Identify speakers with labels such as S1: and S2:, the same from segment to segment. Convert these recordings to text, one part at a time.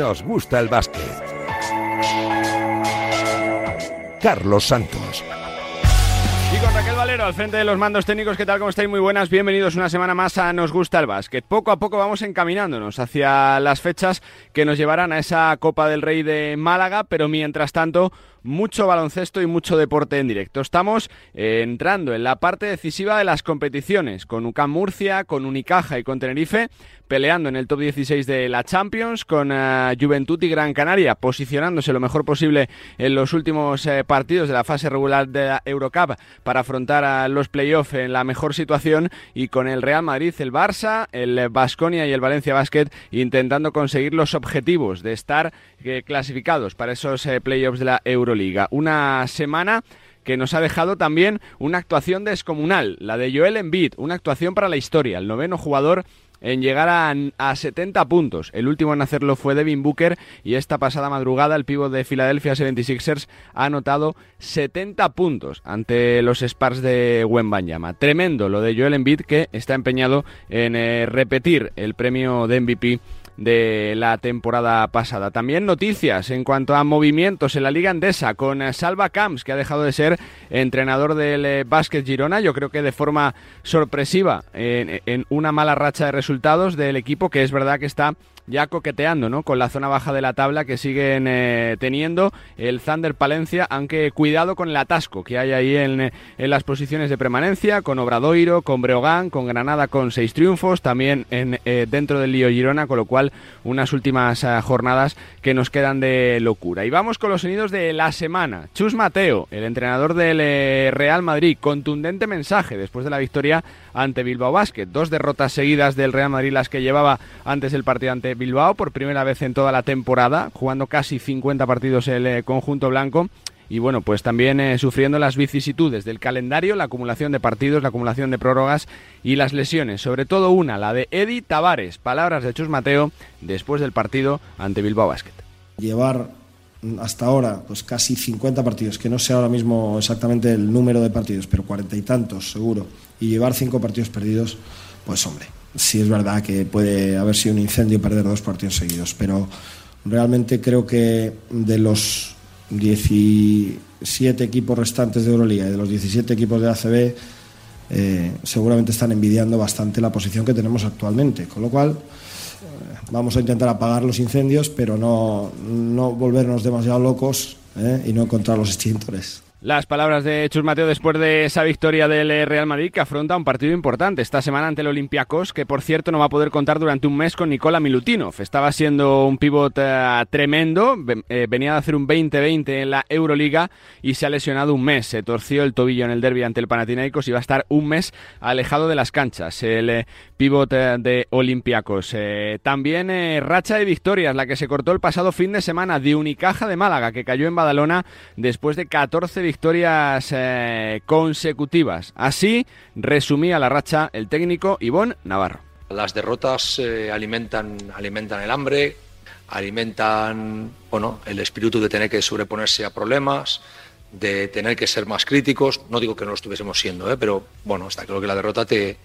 S1: nos gusta el básquet. Carlos Santos.
S2: Y con Raquel Valero al frente de los mandos técnicos, ¿qué tal? ¿Cómo estáis? Muy buenas, bienvenidos una semana más a Nos Gusta el Básquet. Poco a poco vamos encaminándonos hacia las fechas que nos llevarán a esa Copa del Rey de Málaga, pero mientras tanto mucho baloncesto y mucho deporte en directo. Estamos eh, entrando en la parte decisiva de las competiciones, con UCAM Murcia, con Unicaja y con Tenerife, peleando en el top 16 de la Champions, con uh, Juventud y Gran Canaria posicionándose lo mejor posible en los últimos eh, partidos de la fase regular de la Eurocup para afrontar a los playoffs en la mejor situación y con el Real Madrid, el Barça, el Basconia y el Valencia Basket intentando conseguir los objetivos de estar eh, clasificados para esos playoffs de la Euroliga. Una semana que nos ha dejado también una actuación descomunal, la de Joel Embiid, una actuación para la historia, el noveno jugador en llegar a, a, 70 puntos. El último en hacerlo fue Devin Booker y esta pasada madrugada el pívot de Philadelphia 76ers ha anotado 70 puntos ante los Spurs de Wembanyama. Tremendo lo de Joel Embiid que está empeñado en eh, repetir el premio de MVP de la temporada pasada. También noticias en cuanto a movimientos en la Liga Andesa con Salva Camps, que ha dejado de ser entrenador del Básquet Girona, yo creo que de forma sorpresiva en, en, una mala racha de resultados del equipo, que es verdad que está ya coqueteando ¿no? con la zona baja de la tabla que siguen eh, teniendo el Thunder Palencia, aunque cuidado con el atasco que hay ahí en, en, las posiciones de permanencia, con Obradoiro, con Breogán, con Granada con seis triunfos, también eh, dentro del lío Girona, con lo cual unas últimas jornadas que nos quedan de locura. Y vamos con los sonidos de la semana. Chus Mateo, el entrenador del eh, Real Madrid, contundente mensaje después de la victoria ante Bilbao Basket. Dos derrotas seguidas del Real Madrid las que llevaba antes el partido ante Bilbao por primera vez en toda la temporada, jugando casi 50 partidos el eh, conjunto blanco. Y bueno, pues también eh, sufriendo las vicisitudes del calendario, la acumulación de partidos, la acumulación de prórrogas y las lesiones. Sobre todo una, la de Eddie Tavares. Palabras de Chus Mateo después del partido ante Bilbao Basket.
S3: Llevar hasta ahora pues casi 50 partidos, que no sé ahora mismo exactamente el número de partidos, pero cuarenta y tantos seguro, y llevar cinco partidos perdidos, pues hombre, sí es verdad que puede haber sido un incendio perder dos partidos seguidos, pero realmente creo que de los 17 equipos restantes de Euroliga y de los 17 equipos de ACB, eh, seguramente están envidiando bastante la posición que tenemos actualmente, con lo cual vamos a intentar apagar los incendios, pero no, no volvernos demasiado locos ¿eh? y no encontrar los extintores.
S2: Las palabras de Chus Mateo después de esa victoria del Real Madrid que afronta un partido importante esta semana ante el Olympiacos, que por cierto no va a poder contar durante un mes con Nicola Milutinov. Estaba siendo un pivot uh, tremendo, eh, venía de hacer un 20-20 en la Euroliga y se ha lesionado un mes. Se torció el tobillo en el derby ante el Panathinaikos y va a estar un mes alejado de las canchas. El eh, eh, de Olympiacos. también racha de victorias, la que se cortó el pasado fin de semana de Unicaja de Málaga, que cayó en Badalona después de 14 victorias eh, consecutivas. Así resumía la racha el técnico Ivón Navarro.
S4: Las derrotas eh, alimentan, alimentan el hambre, alimentan bueno, el espíritu de tener que sobreponerse a problemas, de tener que ser más críticos. No digo que no lo estuviésemos siendo, ¿eh? pero bueno, está claro que la derrota te,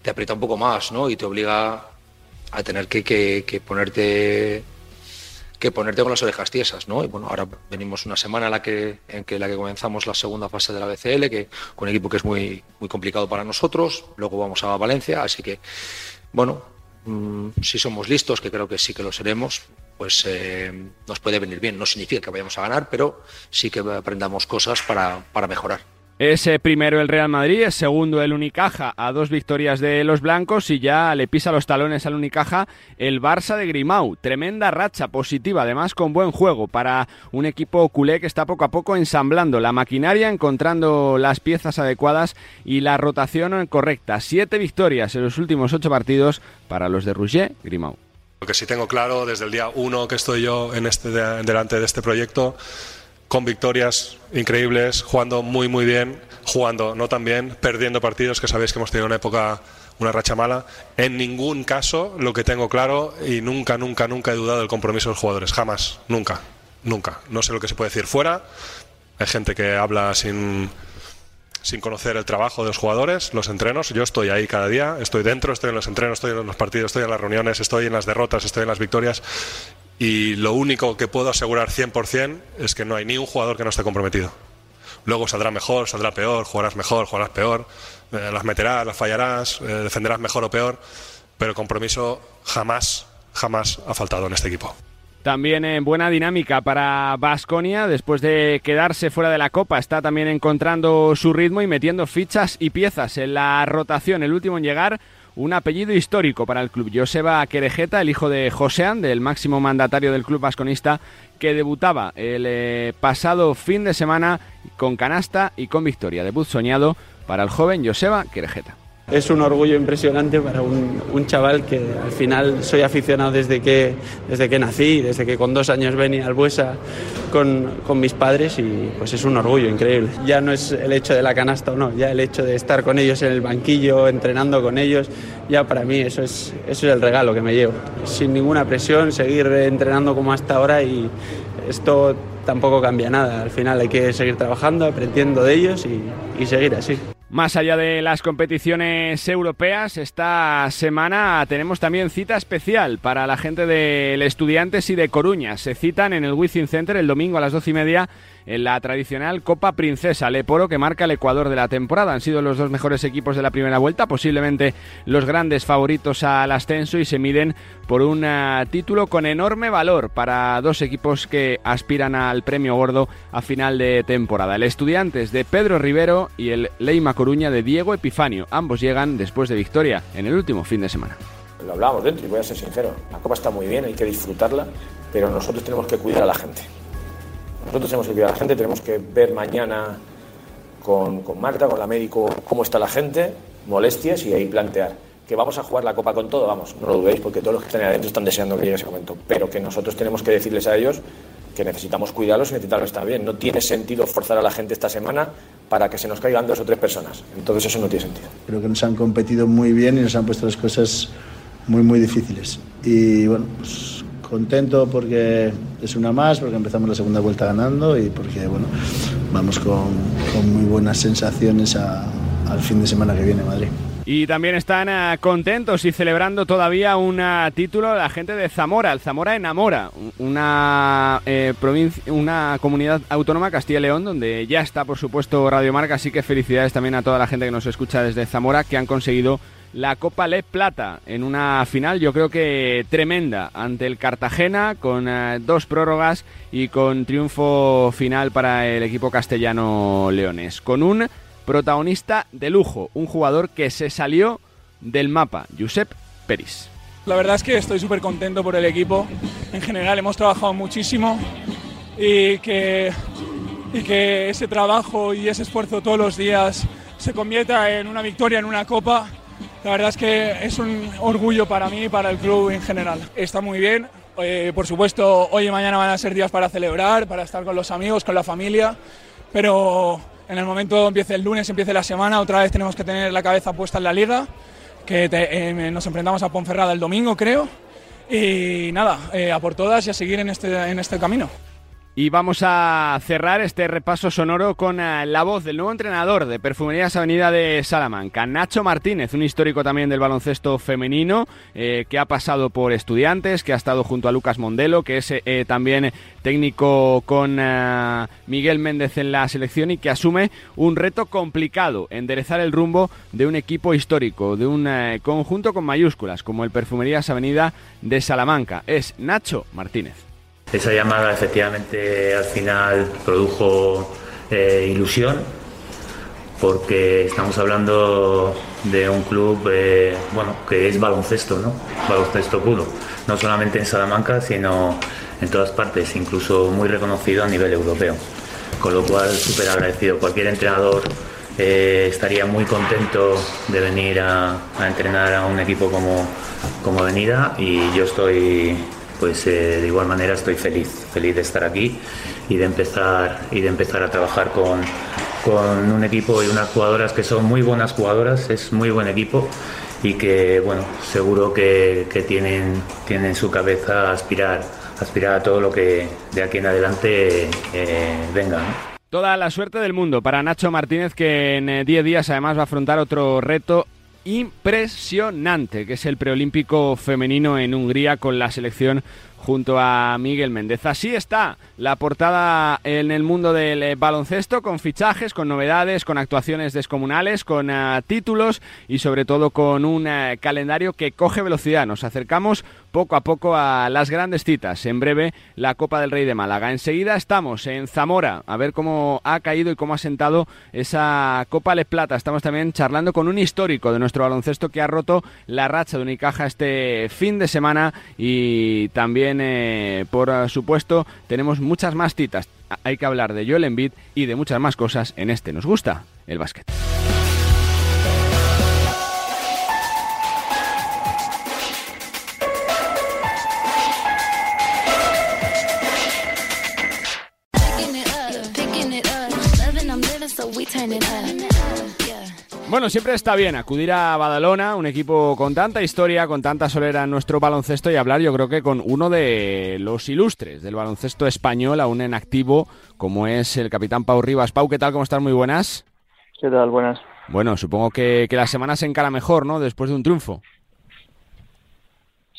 S4: te aprieta un poco más ¿no? y te obliga a tener que, que ponerte que ponerte con las orejas tiesas, ¿no? Y bueno, ahora venimos una semana en la que, en que, la que comenzamos la segunda fase de la BCL, que con un equipo que es muy, muy complicado para nosotros, luego vamos a Valencia, así que, bueno, mmm, si somos listos, que creo que sí que lo seremos, pues eh, nos puede venir bien. No significa que vayamos a ganar, pero sí que aprendamos cosas para, para mejorar.
S2: Es primero el Real Madrid, es segundo el Unicaja a dos victorias de los blancos y ya le pisa los talones al Unicaja el Barça de Grimau. Tremenda racha positiva, además con buen juego para un equipo culé que está poco a poco ensamblando la maquinaria, encontrando las piezas adecuadas y la rotación correcta. Siete victorias en los últimos ocho partidos para los de Rouget Grimau.
S5: Lo que sí tengo claro desde el día uno que estoy yo este, delante de este proyecto con victorias increíbles, jugando muy muy bien, jugando no tan bien, perdiendo partidos, que sabéis que hemos tenido una época, una racha mala. En ningún caso lo que tengo claro y nunca, nunca, nunca he dudado del compromiso de los jugadores, jamás, nunca, nunca. No sé lo que se puede decir fuera, hay gente que habla sin, sin conocer el trabajo de los jugadores, los entrenos. Yo estoy ahí cada día, estoy dentro, estoy en los entrenos, estoy en los partidos, estoy en las reuniones, estoy en las derrotas, estoy en las victorias y lo único que puedo asegurar 100% es que no hay ni un jugador que no esté comprometido. Luego saldrá mejor, saldrá peor, jugarás mejor, jugarás peor, eh, las meterás, las fallarás, eh, defenderás mejor o peor, pero compromiso jamás, jamás ha faltado en este equipo.
S2: También en buena dinámica para Basconia, después de quedarse fuera de la Copa, está también encontrando su ritmo y metiendo fichas y piezas en la rotación. El último en llegar, un apellido histórico para el club. Joseba Querejeta, el hijo de Josean, del máximo mandatario del club vasconista, que debutaba el eh, pasado fin de semana con canasta y con victoria. Debut soñado para el joven Joseba Querejeta
S6: es un orgullo impresionante para un, chaval que al final soy aficionado desde que, desde que nací, desde que con dos años venía al Buesa con, con, mis padres y pues es un orgullo increíble. Ya no es el hecho de la canasta o no, ya el hecho de estar con ellos en el banquillo, entrenando con ellos, ya para mí eso es, eso es el regalo que me llevo. Sin ninguna presión, seguir entrenando como hasta ahora y esto tampoco cambia nada. Al final hay que seguir trabajando, aprendiendo de ellos y seguir así.
S2: Más allá de las competiciones europeas, esta semana tenemos también cita especial para la gente del Estudiantes y de Coruña. Se citan en el Wizzing Center el domingo a las doce y media en la tradicional Copa Princesa Leporo que marca el Ecuador de la temporada. Han sido los dos mejores equipos de la primera vuelta, posiblemente los grandes favoritos al ascenso y se miden por un eh, título con enorme valor para dos equipos que aspiran al premio gordo a final de temporada. El Estudiantes de Pedro Rivero y el Leima Coruña de Diego Epifanio. Ambos llegan después de victoria en el último fin de semana.
S7: Lo hablábamos dentro y voy a ser sincero. La Copa está muy bien, hay que disfrutarla, pero nosotros tenemos que cuidar a la gente. Nosotros que cuidar a la gente, tenemos que ver mañana con, con Marta, con la médico, cómo está la gente, molestias y ahí plantear que vamos a jugar la copa con todo, vamos, no lo dudéis porque todos los que están ahí adentro están deseando que llegue ese momento, pero que nosotros tenemos que decirles a ellos que necesitamos cuidarlos y necesitarlos estar bien. No tiene sentido forzar a la gente esta semana para que se nos caigan dos o tres personas. Entonces eso no tiene sentido.
S8: Creo que nos han competido muy bien y nos han puesto las cosas muy, muy difíciles. Y bueno, pues contento porque es una más, porque empezamos la segunda vuelta ganando y porque bueno, vamos con, con muy buenas sensaciones al fin de semana que viene Madrid.
S2: Y también están uh, contentos y celebrando todavía un uh, título la gente de Zamora. El Zamora enamora, una, eh, provincia, una comunidad autónoma, Castilla y León, donde ya está, por supuesto, Radio Marca. Así que felicidades también a toda la gente que nos escucha desde Zamora, que han conseguido la Copa Le Plata en una final yo creo que tremenda ante el Cartagena con eh, dos prórrogas y con triunfo final para el equipo castellano Leones con un protagonista de lujo, un jugador que se salió del mapa, Josep Peris.
S9: La verdad es que estoy súper contento por el equipo. En general hemos trabajado muchísimo y que, y que ese trabajo y ese esfuerzo todos los días se convierta en una victoria, en una copa la verdad es que es un orgullo para mí y para el club en general. Está muy bien. Eh, por supuesto, hoy y mañana van a ser días para celebrar, para estar con los amigos, con la familia, pero en el momento empiece el lunes, empiece la semana, otra vez tenemos que tener la cabeza puesta en la liga, que eh, nos enfrentamos a Ponferrada el domingo, creo, y nada, eh, a por todas y a seguir en este, en este camino.
S2: Y vamos a cerrar este repaso sonoro con eh, la voz del nuevo entrenador de Perfumerías Avenida de Salamanca, Nacho Martínez, un histórico también del baloncesto femenino, eh, que ha pasado por estudiantes, que ha estado junto a Lucas Mondelo, que es eh, también técnico con Miguel Méndez en la selección y que asume un reto complicado, enderezar el rumbo de un equipo histórico, de un conjunto con mayúsculas, como el Perfumerías Avenida de Salamanca. Es Nacho Martínez.
S10: Esa llamada efectivamente al final produjo eh, ilusión porque estamos hablando de un club eh, bueno, que es baloncesto, ¿no? baloncesto puro, no solamente en Salamanca, sino en todas partes, incluso muy reconocido a nivel europeo. Con lo cual, súper agradecido. Cualquier entrenador eh, estaría muy contento de venir a, entrenar a un equipo como, como Venida y yo estoy pues eh, de igual manera estoy feliz, feliz de estar aquí y de empezar, y de empezar a trabajar con, con un equipo y unas jugadoras que son muy buenas jugadoras, es muy buen equipo y que bueno, seguro que, que tienen, tienen su cabeza aspirar, aspirar a todo lo que de aquí en adelante eh, venga.
S2: Toda la suerte del mundo para Nacho Martínez que en 10 eh, días además va a afrontar otro reto impresionante, que es el preolímpico femenino en Hungría con la selección junto a Miguel Méndez. Así está la portada en el mundo del eh, baloncesto, con fichajes, con novedades, con actuaciones descomunales, con eh, títulos y sobre todo con un eh, calendario que coge velocidad. Nos acercamos poco a poco a las grandes citas. En breve, la Copa del Rey de Málaga. Enseguida estamos en Zamora, a ver cómo ha caído y cómo ha sentado esa Copa Le Plata. Estamos también charlando con un histórico de nuestro baloncesto que ha roto la racha de Unicaja este fin de semana y también, por supuesto, tenemos muchas más citas. Hay que hablar de Joel Embiid y de muchas más cosas en este. Nos gusta el básquet. Bueno, siempre está bien acudir a Badalona, un equipo con tanta historia, con tanta solera en nuestro baloncesto y hablar yo creo que con uno de los ilustres del baloncesto español, aún en activo, como es el capitán Pau Rivas. Pau, ¿qué tal? ¿Cómo estás? Muy buenas.
S11: ¿Qué tal? Buenas.
S2: Bueno, supongo que, que la semana se encara mejor, ¿no? Después de un triunfo.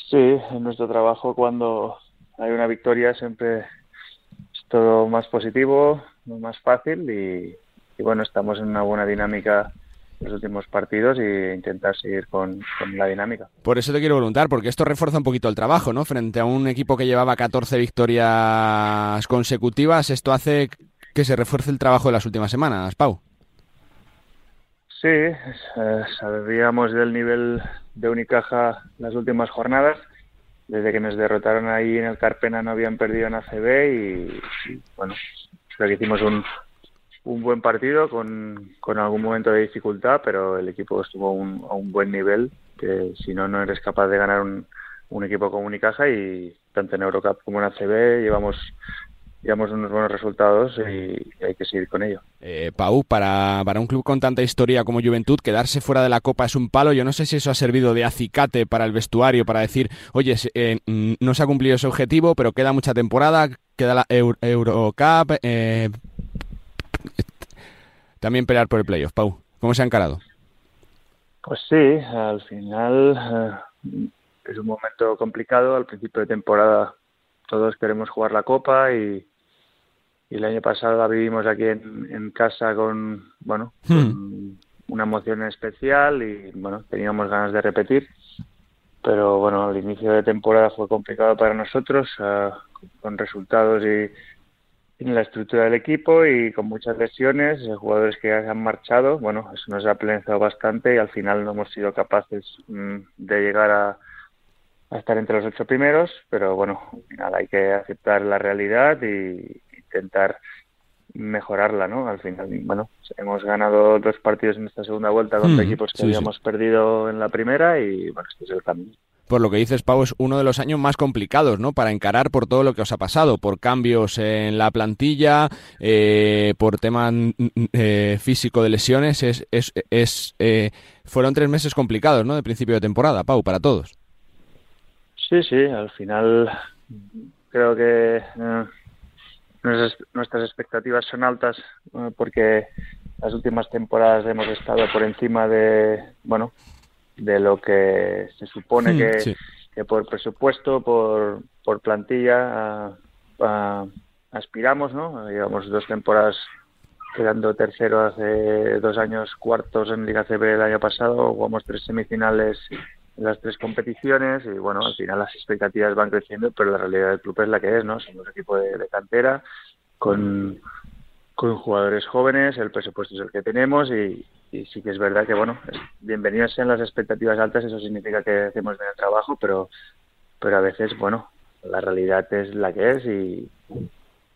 S11: Sí, en nuestro trabajo cuando hay una victoria siempre es todo más positivo, más fácil y, y bueno, estamos en una buena dinámica los últimos partidos e intentar seguir con, la dinámica.
S2: Por eso te quiero preguntar, porque esto refuerza un poquito el trabajo, ¿no? Frente a un equipo que llevaba 14 victorias consecutivas, esto hace que se refuerce el trabajo de las últimas semanas, Pau.
S11: Sí, eh, sabíamos del nivel de Unicaja las últimas jornadas. Desde que nos derrotaron ahí en el Carpena no habían perdido en ACB y, y bueno, creo que hicimos un, un buen partido con, con algún momento de dificultad, pero el equipo estuvo a un buen nivel, que si no, no eres capaz de ganar un, un equipo como Unicaja y tanto en Eurocup como en ACB llevamos llevamos unos buenos resultados y hay que seguir con ello.
S2: Eh, Pau, para, para un club con tanta historia como Juventud, quedarse fuera de la Copa es un palo. Yo no sé si eso ha servido de acicate para el vestuario, para decir, oye, eh, no se ha cumplido ese objetivo, pero queda mucha temporada, queda la Eurocup, eh, también pelear por el playoff. Pau, ¿cómo se ha encarado?
S11: Pues sí, al final eh, es un momento complicado. Al principio de temporada todos queremos jugar la Copa y, el año pasado la vivimos aquí en, casa con, bueno, hmm. una emoción especial y, bueno, teníamos ganas de repetir. Pero, bueno, el inicio de temporada fue complicado para nosotros, eh, con resultados y en la estructura del equipo y con muchas lesiones, eh, jugadores que ya se han marchado, bueno, eso nos ha penalizado bastante y al final no hemos sido capaces mm, de llegar a, estar entre los ocho primeros, pero bueno, al final hay que aceptar la realidad y intentar mejorarla, ¿no? Al final, bueno, hemos ganado dos partidos en esta segunda vuelta contra mm, equipos que habíamos perdido en la primera y bueno, este es el camino
S2: por lo que dices, Pau, es uno de los años más complicados, ¿no? Para encarar por todo lo que os ha pasado, por cambios en la plantilla, eh, por tema mm, mm, eh, físico de lesiones, es, es, es eh, fueron tres meses complicados, ¿no? De principio de temporada, Pau, para todos.
S11: Sí, sí, al final creo que nuestras, nuestras expectativas son altas porque las últimas temporadas hemos estado por encima de, bueno, de lo que se supone hmm, que, por presupuesto, por, por plantilla aspiramos, ¿no? Llevamos dos temporadas quedando tercero hace dos años, cuartos en Liga CB el año pasado, jugamos tres semifinales en las tres competiciones y bueno, al final las expectativas van creciendo, pero la realidad del club es la que es, ¿no? Somos un equipo de, cantera con, con jugadores jóvenes, el presupuesto es el que tenemos y, y sí que es verdad que, bueno, bienvenidos sean las expectativas altas, eso significa que hacemos bien el trabajo, pero, pero a veces, bueno, la realidad es la que es y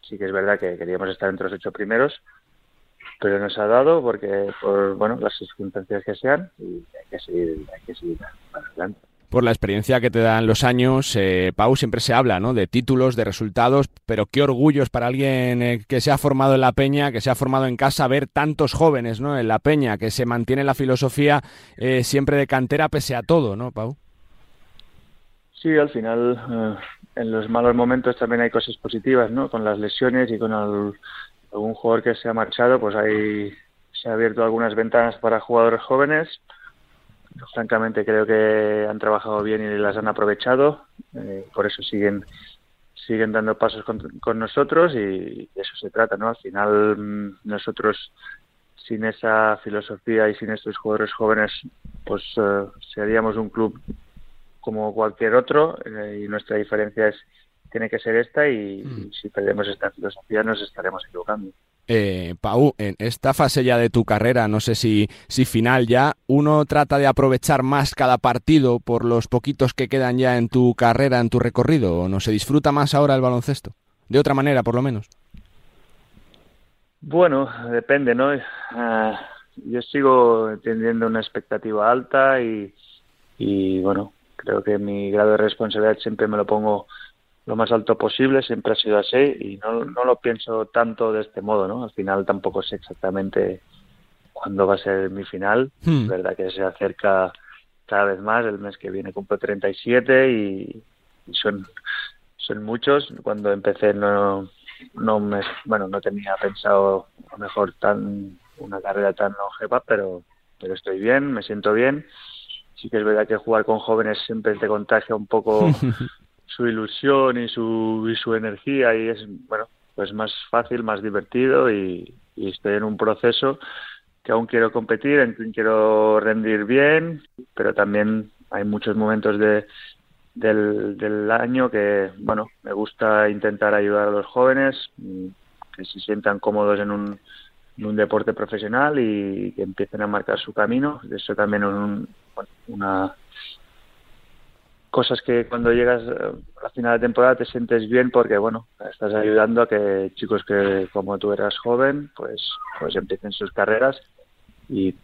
S11: sí que es verdad que queríamos estar entre los ocho primeros, pero nos ha dado porque, por, bueno, las circunstancias que sean y hay que seguir, hay que seguir adelante
S2: por la experiencia que te dan los años. Eh, Pau, siempre se habla ¿no? de títulos, de resultados, pero qué orgullo es para alguien eh, que se ha formado en la Peña, que se ha formado en casa, ver tantos jóvenes ¿no? en la Peña, que se mantiene la filosofía eh, siempre de cantera pese a todo, ¿no, Pau?
S11: Sí, al final, en los malos momentos también hay cosas positivas, ¿no? Con las lesiones y con algún jugador que se ha marchado, pues hay, se han abierto algunas ventanas para jugadores jóvenes francamente creo que han trabajado bien y las han aprovechado, eh, por eso siguen siguen dando pasos con, nosotros y eso se trata, ¿no? Al final mm, nosotros sin esa filosofía y sin estos jugadores jóvenes, pues eh, seríamos un club como cualquier otro eh, y nuestra diferencia es tiene que ser esta y, mm. si perdemos esta filosofía nos estaremos equivocando.
S2: Eh, Pau, en esta fase ya de tu carrera, no sé si, si final ya, uno trata de aprovechar más cada partido por los poquitos que quedan ya en tu carrera, en tu recorrido, o no se disfruta más ahora el baloncesto, de otra manera por lo menos.
S11: Bueno, depende, ¿no? Ah, yo sigo teniendo una expectativa alta y, y, bueno, creo que mi grado de responsabilidad siempre me lo pongo lo más alto posible, siempre ha sido así y no, no lo pienso tanto de este modo, ¿no? Al final tampoco sé exactamente cuándo va a ser mi final, hmm. es verdad que se acerca cada vez más, el mes que viene cumplo 37 y, y son, son muchos, cuando empecé no, no me, bueno, no tenía pensado a lo mejor tan una carrera tan longeva, pero, pero estoy bien, me siento bien. Sí que es verdad que jugar con jóvenes siempre te contagia un poco su ilusión y su, y su energía y es, bueno, pues más fácil, más divertido y, estoy en un proceso que aún quiero competir, en que quiero rendir bien, pero también hay muchos momentos de, del, del año que, bueno, me gusta intentar ayudar a los jóvenes mm, que se sientan cómodos en un, en un deporte profesional y que empiecen a marcar su camino. Eso también es un, una cosas que cuando llegas a la final de temporada te sientes bien porque bueno estás ayudando a que chicos que como tú eras joven pues pues empiecen sus carreras y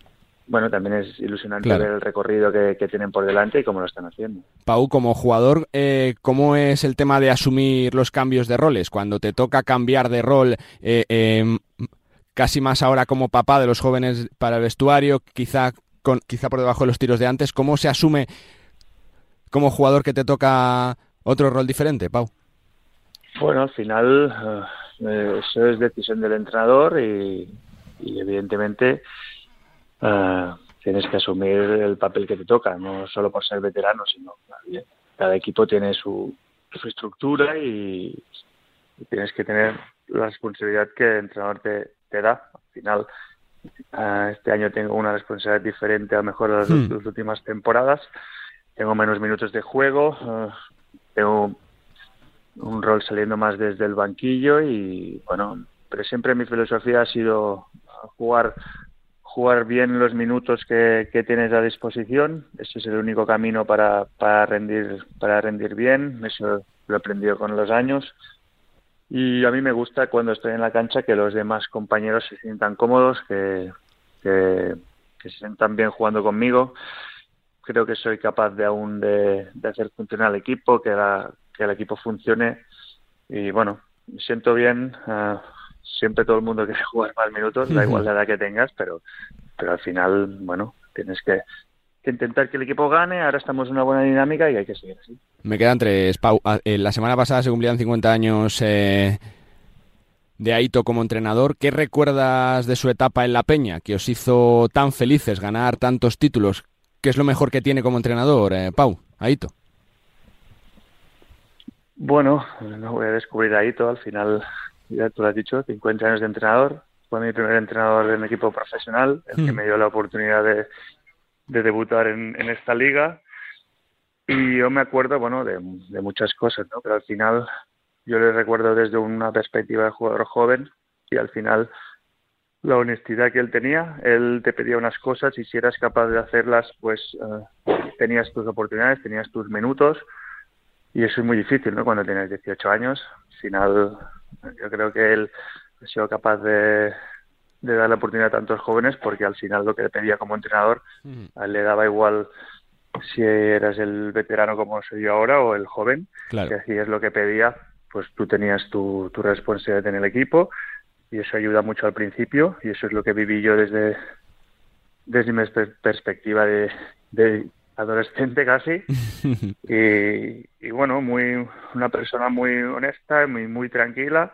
S11: bueno, también es ilusionante ver el recorrido que, tienen por delante y cómo lo están haciendo.
S2: Pau, como jugador, eh, ¿cómo es el tema de asumir los cambios de roles? Cuando te toca cambiar de rol, eh, em, casi más ahora como papá de los jóvenes para el vestuario, quizá, con, quizá por debajo de los tiros de antes, ¿cómo se asume como jugador que te toca otro rol diferente, Pau?
S11: Bueno, al final eh, eso es decisión del entrenador y evidentemente uh, tienes que asumir el papel que te toca, no solo por ser veterano, sino cada equipo tiene su, su estructura y, tienes que tener la responsabilidad que el entrenador te, te da. Al final, este año tengo una responsabilidad diferente a lo mejor a las, hmm. últimas temporadas. Tengo menos minutos de juego, uh, tengo un rol saliendo más desde el banquillo y bueno, pero siempre mi filosofía ha sido jugar jugar bien los minutos que, tienes a disposición. Ese es el único camino para, para, rendir, para rendir bien. Eso lo he aprendido con los años. Y a mí me gusta cuando estoy en la cancha que los demás compañeros se sientan cómodos, que, que, se sientan bien jugando conmigo. Creo que soy capaz de aún de, hacer funcionar el equipo, que, que el equipo funcione. Y bueno, me siento bien. Ah, siempre todo el mundo quiere jugar más minutos, da igual la edad que tengas, pero, pero al final, bueno, tienes que, intentar que el equipo gane, ahora estamos en una buena dinámica y hay que seguir así.
S2: Me quedan tres. Pau, ah, eh, la semana pasada se cumplían 50 años eh, de Aito como entrenador. ¿Qué recuerdas de su etapa en La Peña, que os hizo tan felices ganar tantos títulos? ¿Qué es lo mejor que tiene como entrenador, eh, Pau, Aito?
S11: Bueno, no voy a descubrir Aito, al final ya tú lo has dicho, 50 años de entrenador. Fue mi primer entrenador de un equipo profesional, el que hmm. me dio la oportunidad de, debutar en, esta liga. Y yo me acuerdo, bueno, de, muchas cosas, ¿no? Pero al final yo le recuerdo desde una perspectiva de jugador joven y al final la honestidad que él tenía. Él te pedía unas cosas y si eras capaz de hacerlas, pues eh, tenías tus oportunidades, tenías tus minutos. Y eso es muy difícil, ¿no? Cuando tienes 18 años. Al final yo creo que él ha sido capaz de, dar la oportunidad a tantos jóvenes porque al final lo que le pedía como entrenador a él le daba igual si eras el veterano como soy yo ahora o el joven, claro. así es lo que pedía, pues tú tenías tu, tu responsabilidad en el equipo y eso ayuda mucho al principio y eso es lo que viví yo desde, desde mi perspectiva de, de adolescente casi. Y, bueno muy una persona muy honesta muy muy tranquila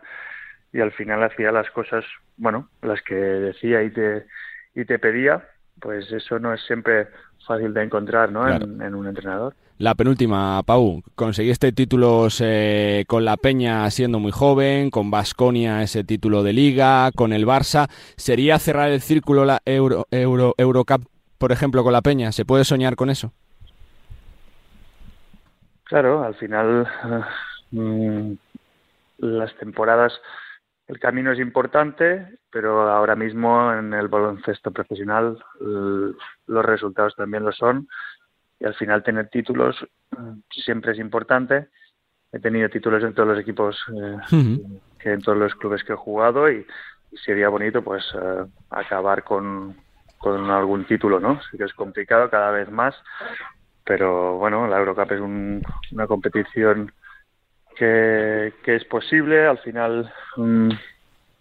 S11: y al final hacía las cosas bueno las que decía y te y te pedía pues eso no es siempre fácil de encontrar ¿no? en, un entrenador.
S2: La penúltima, Pau, conseguiste títulos eh, con la Peña siendo muy joven, con Basconia ese título de liga, con el Barça. ¿Sería cerrar el círculo la Euro, Euro, Eurocup, por ejemplo, con la Peña? ¿Se puede soñar con eso?
S11: Claro, al final mm, las temporadas, el camino es importante, pero ahora mismo en el baloncesto profesional los resultados también lo son y al final tener títulos mm, siempre es importante. He tenido títulos en todos los equipos, eh, que en todos los clubes que he jugado y, sería bonito pues eh, acabar con, con algún título, ¿no? Sí que es complicado cada vez más, pero bueno, la Eurocup es una competición que, que, es posible. Al final, mm,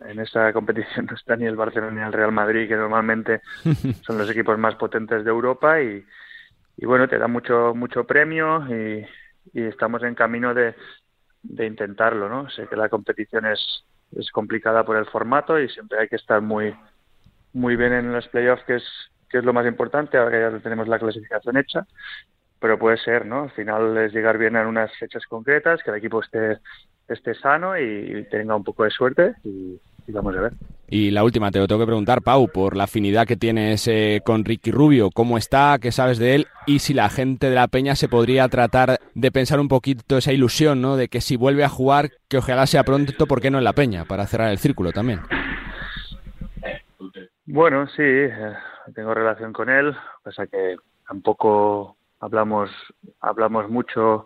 S11: en esa competición no está ni el Barcelona ni el Real Madrid, que normalmente son los equipos más potentes de Europa y, y bueno, te da mucho mucho premio y, estamos en camino de, de intentarlo, ¿no? Sé que la competición es, es complicada por el formato y siempre hay que estar muy muy bien en los playoffs, que es que es lo más importante, ahora que ya tenemos la clasificación hecha, pero puede ser, ¿no? Al final es llegar bien en unas fechas concretas, que el equipo esté esté sano y tenga un poco de suerte y, vamos a ver.
S2: Y la última, te lo tengo que preguntar, Pau, por la afinidad que tienes eh, con Ricky Rubio, ¿cómo está? ¿Qué sabes de él? Y si la gente de la Peña se podría tratar de pensar un poquito esa ilusión, ¿no? De que si vuelve a jugar, que ojalá sea pronto, ¿por qué no en la Peña? Para cerrar el círculo también.
S11: Bueno, sí, eh, tengo relación con él, pasa que tampoco hablamos hablamos mucho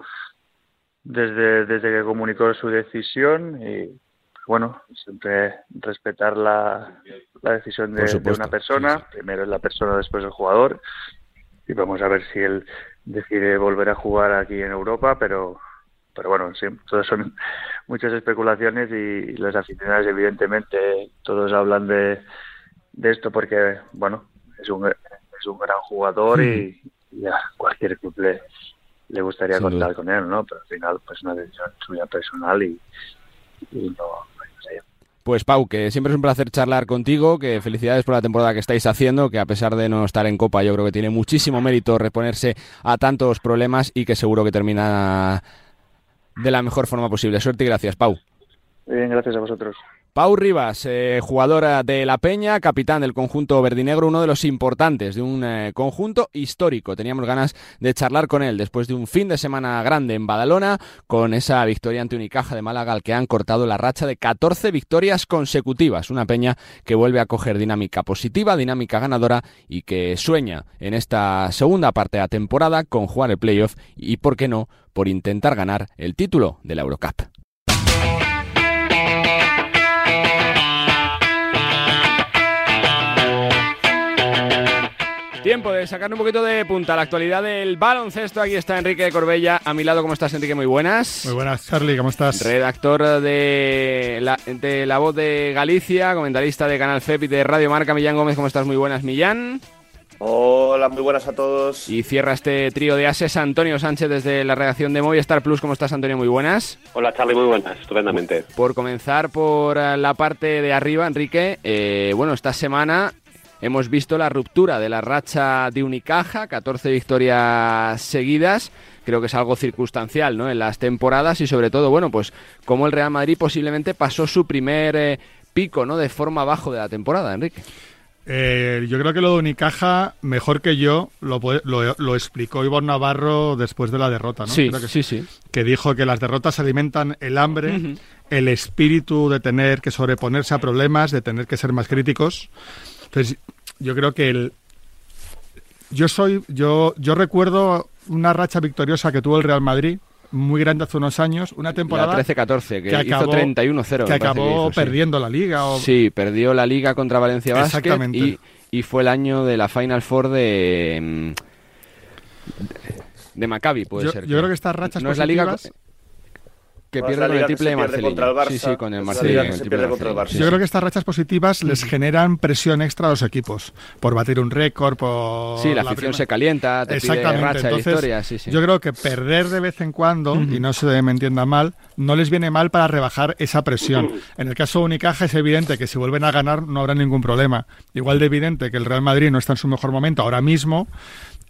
S11: desde, desde que comunicó su decisión y bueno, siempre respetar la, la decisión de, una persona, primero es la persona, después el jugador, y vamos a ver si él decide volver a jugar aquí en Europa, pero pero bueno, sí, todas son muchas especulaciones y los aficionados evidentemente todos hablan de, de esto porque, bueno, es un, es un gran jugador y, y a cualquier club le, le gustaría contar con él, ¿no? Pero al final, pues una decisión suya personal y, no,
S2: Pues Pau, que siempre es un placer charlar contigo, que felicidades por la temporada que estáis haciendo, que a pesar de no estar en Copa, yo creo que tiene muchísimo mérito reponerse a tantos problemas y que seguro que termina de la mejor forma posible. Suerte y gracias, Pau.
S11: bien, gracias a vosotros.
S2: Pau Rivas, eh, jugadora de La Peña, capitán del conjunto verdinegro, uno de los importantes de un eh, conjunto histórico. Teníamos ganas de charlar con él después de un fin de semana grande en Badalona, con esa victoria ante Unicaja de Málaga, al que han cortado la racha de 14 victorias consecutivas. Una Peña que vuelve a coger dinámica positiva, dinámica ganadora y que sueña en esta segunda parte de la temporada con jugar el playoff y, por qué no, por intentar ganar el título de la Eurocup. Tiempo de sacar un poquito de punta a la actualidad del baloncesto. Aquí está Enrique Corbella. A mi lado, ¿cómo estás, Enrique? Muy buenas.
S12: Muy buenas, Charlie, ¿cómo estás?
S2: Redactor de la, de la Voz de Galicia, comentarista de Canal FEP y de Radio Marca. Millán Gómez, ¿cómo estás? Muy buenas, Millán.
S13: Hola, muy buenas a todos.
S2: Y cierra este trío de ases Antonio Sánchez desde la redacción de Movistar Plus. ¿Cómo estás, Antonio? Muy buenas.
S13: Hola, Charlie, muy buenas, estupendamente.
S2: Por comenzar por la parte de arriba, Enrique, eh, bueno, esta semana Hemos visto la ruptura de la racha de Unicaja, 14 victorias seguidas. Creo que es algo circunstancial ¿no? en las temporadas y sobre todo, bueno, pues como el Real Madrid posiblemente pasó su primer eh, pico ¿no? de forma bajo de la temporada, Enrique.
S12: Eh, yo creo que lo de Unicaja, mejor que yo, lo, lo, explicó Iván Navarro después de la derrota, ¿no?
S2: Sí,
S12: que,
S2: sí, sí.
S12: Que dijo que las derrotas alimentan el hambre, el espíritu de tener que sobreponerse a problemas, de tener que ser más críticos. Entonces, yo creo que el, yo soy, yo, yo recuerdo una racha victoriosa que tuvo el Real Madrid, muy grande hace unos años, una temporada
S2: 13-14 que, hizo 31-0
S12: que acabó perdiendo la liga o...
S2: sí perdió la liga contra Valencia Basket y, y, fue el año de la Final Four de de, Maccabi puede ser
S12: yo creo que estas rachas no es la liga
S2: que pierde con el triple de Marcelino.
S13: contra el Barça,
S2: sí, sí, con el Marcelino.
S12: Yo creo que estas rachas positivas les generan presión extra a los equipos por batir un récord, por...
S2: Sí, la afición
S12: prima-
S2: se calienta, te pide
S12: Exactamente.
S2: racha de
S12: Entonces,
S2: victoria, sí, sí.
S12: Yo creo que perder de vez en cuando, y no se me entienda mal, no les viene mal para rebajar esa presión. En el caso de Unicaja es evidente que si vuelven a ganar no habrá ningún problema. Igual de evidente que el Real Madrid no está en su mejor momento ahora mismo,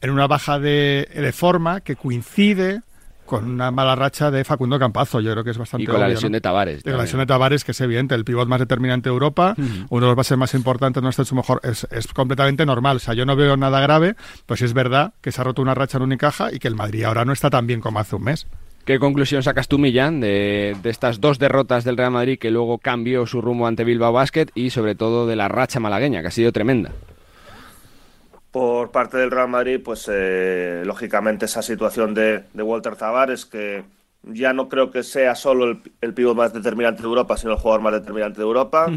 S12: en una baja de, de forma que coincide con una mala racha de Facundo Campazo. Yo creo que es bastante
S2: Y con la lesión
S12: ¿no?
S2: de Tavares
S12: Y con la lesión de Tavares, que es evidente, el pivot más determinante de Europa, uno de los bases más importantes, no está en su mejor, es, es completamente normal. O sea, yo no veo nada grave, pues es verdad que se ha roto una racha en Unicaja y que el Madrid ahora no está tan bien como hace un mes.
S2: ¿Qué conclusión sacas tú, Millán, de, de estas dos derrotas del Real Madrid que luego cambió su rumbo ante Bilbao Basket y sobre todo de la racha malagueña, que ha sido tremenda?
S13: Por parte del Real Madrid, pues eh, lógicamente esa situación de, de Walter Tavares, que ya no creo que sea solo el, el pívot más determinante de Europa, sino el jugador más determinante de Europa.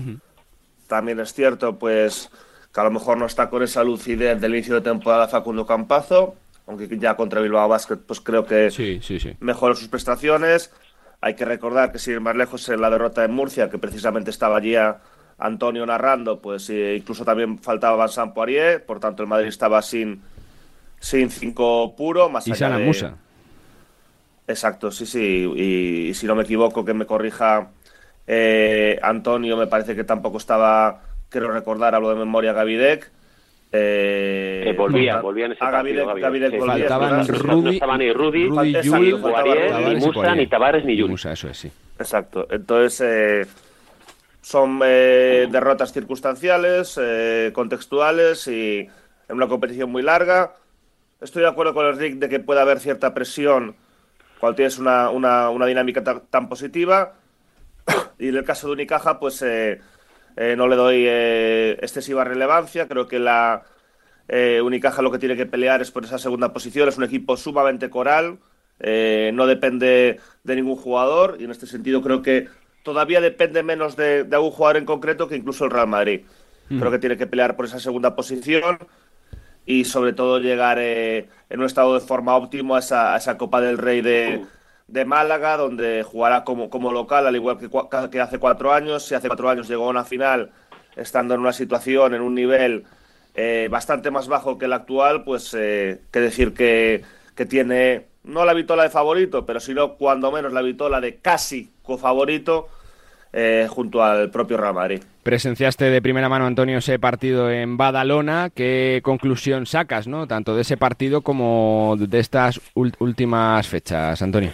S13: También es cierto, pues, que a lo mejor no está con esa lucidez del inicio de temporada Facundo Campazo, aunque ya contra Bilbao Basket, pues creo que
S2: Sí, sí, sí.
S13: mejoró sus prestaciones. Hay que recordar que sin ir más lejos en la derrota en Murcia, que precisamente estaba allí a Antonio narrando, pues eh, incluso también faltaba Vincent Poirier, por tanto el Madrid estaba sin sin cinco puro, más
S2: Y
S13: allá
S2: Sana
S13: de...
S2: Musa.
S13: Exacto, sí, sí. Y, y si no me equivoco, que me corrija eh, Antonio, me parece que tampoco estaba, quiero recordar, hablo de memoria, Gavidec. Eh,
S14: volvía, volvía en ese
S13: Ah,
S14: partido,
S13: Gavidec,
S14: Gavidec. Sí,
S13: volvía,
S2: faltaban. Rudy-
S14: no estaba ni Rudy,
S2: Rudy Yul,
S14: Poirier, ni Musa, ni Tavares, ni Yul.
S2: Musa, eso es, sí.
S13: Exacto. Entonces, eh, son eh, derrotas circunstanciales, eh, contextuales y en una competición muy larga. Estoy de acuerdo con el Rick de que puede haber cierta presión cuando tienes una, una- una dinámica ta- tan, positiva. Y en el caso de Unicaja, pues eh, eh, no le doy eh, excesiva relevancia. Creo que la eh, Unicaja lo que tiene que pelear es por esa segunda posición. Es un equipo sumamente coral. no depende de ningún jugador. Y en este sentido creo que todavía depende menos de, de algún jugador en concreto que incluso el Real Madrid. Creo que tiene que pelear por esa segunda posición y sobre todo llegar eh, en un estado de forma óptimo a esa, a esa Copa del Rey de, de Málaga, donde jugará como, como local, al igual que, hace cuatro años. Si hace cuatro años llegó a una final estando en una situación, en un nivel eh, bastante más bajo que el actual, pues eh, que decir que, que tiene no la vitola de favorito, pero sino cuando menos la vitola de casi cofavorito eh, junto al propio Real Madrid.
S2: Presenciaste de primera mano, Antonio, ese partido en Badalona. ¿Qué conclusión sacas, no? Tanto de ese partido como de estas ul- últimas fechas, Antonio.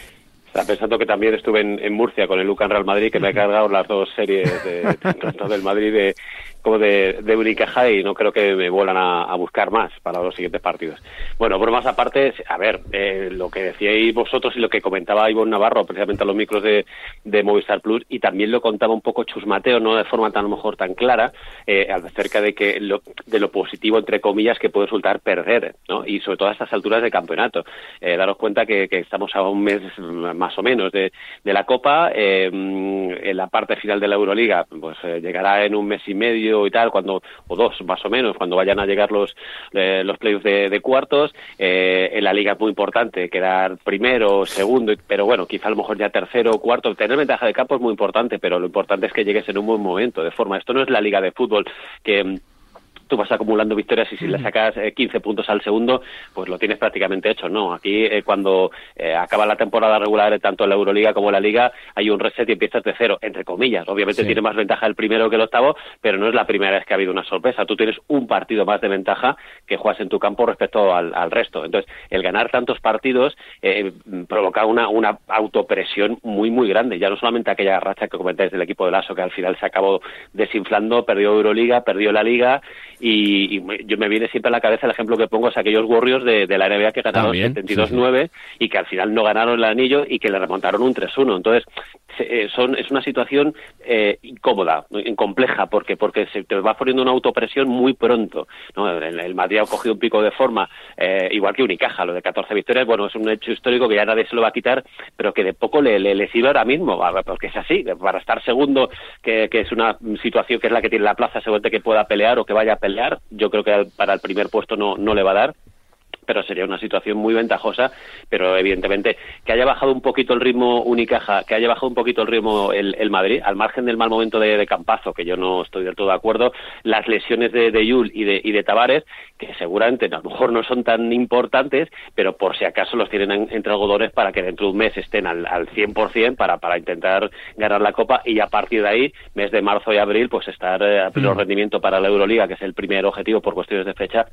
S14: Está pensando que también estuve en, en Murcia con el Lucan Real Madrid, que me he cargado las dos series de, tanto del Madrid de, como de, de y no creo que me vuelan a, a buscar más para los siguientes partidos. Bueno, bromas aparte, a ver, eh, lo que decíais vosotros y lo que comentaba Ivonne Navarro, precisamente a los micros de, Movistar Plus, y también lo contaba un poco Chus Mateo, no de forma tan a lo mejor tan clara, eh, acerca de que lo, de lo positivo, entre comillas, que puede resultar perder, ¿no? Y sobre todo a estas alturas de campeonato. Eh, daros cuenta que, que estamos a un mes más o menos de, de la Copa, eh, en la parte final de la Euroliga, pues eh, llegará en un mes y medio y tal, cuando o dos más o menos, cuando vayan a llegar los eh, los playoffs de, de cuartos. Eh, en la Liga es muy importante quedar primero, segundo, pero bueno, quizá a lo mejor ya tercero o cuarto. Tener ventaja de campo es muy importante, pero lo importante es que llegues en un buen momento, de forma. Esto no es la Liga de fútbol que tú vas acumulando victorias y si le sacas eh, 15 puntos al segundo, pues lo tienes prácticamente hecho. No, aquí eh, cuando eh, acaba la temporada regular, eh, tanto en la Euroliga como en la Liga, hay un reset y empiezas de cero, entre comillas. Obviamente
S2: Sí.
S14: tiene más ventaja el primero que el octavo, pero no es la primera vez que ha habido una sorpresa. Tú tienes un partido más de ventaja que juegas en tu campo respecto al, al resto. Entonces, el ganar tantos partidos eh, provoca una, una autopresión muy, muy grande. Ya no solamente aquella racha que comentáis del equipo de Lasso, que al final se acabó desinflando, perdió Euroliga, perdió la Liga, y, y me- yo me viene siempre a la cabeza el ejemplo que pongo es aquellos Warriors de, de la NBA que ganaron
S2: También,
S14: 72-9 y que al final no ganaron el anillo y que le remontaron un 3-1. Entonces, se- eh, son, es una situación eh, incómoda, compleja, porque porque se te va poniendo una autopresión muy pronto. ¿no? El, el Madrid ha cogido un pico de forma, eh, igual que Unicaja, lo de 14 victorias, bueno, es un hecho histórico que ya nadie se lo va a quitar, pero que de poco le, le, le sirve ahora mismo, porque es así, para estar segundo, que, que es una situación que es la que tiene la plaza, seguramente que pueda pelear o que vaya a pelear, yo creo que para el primer puesto no, no le va a dar pero sería una situación muy ventajosa, pero evidentemente que haya bajado un poquito el ritmo Unicaja, que haya bajado un poquito el ritmo el, Madrid, al margen del mal momento de, Campazo, que yo no estoy del todo de acuerdo, las lesiones de, de Yul y de, y de Tavares, que seguramente a lo mejor no son tan importantes, pero por si acaso los tienen entre algodones para que dentro de un mes estén al, al 100% para, para intentar ganar la Copa y a partir de ahí, mes de marzo y abril, pues estar eh, a pleno mm. rendimiento para la Euroliga, que es el primer objetivo por cuestiones de fecha,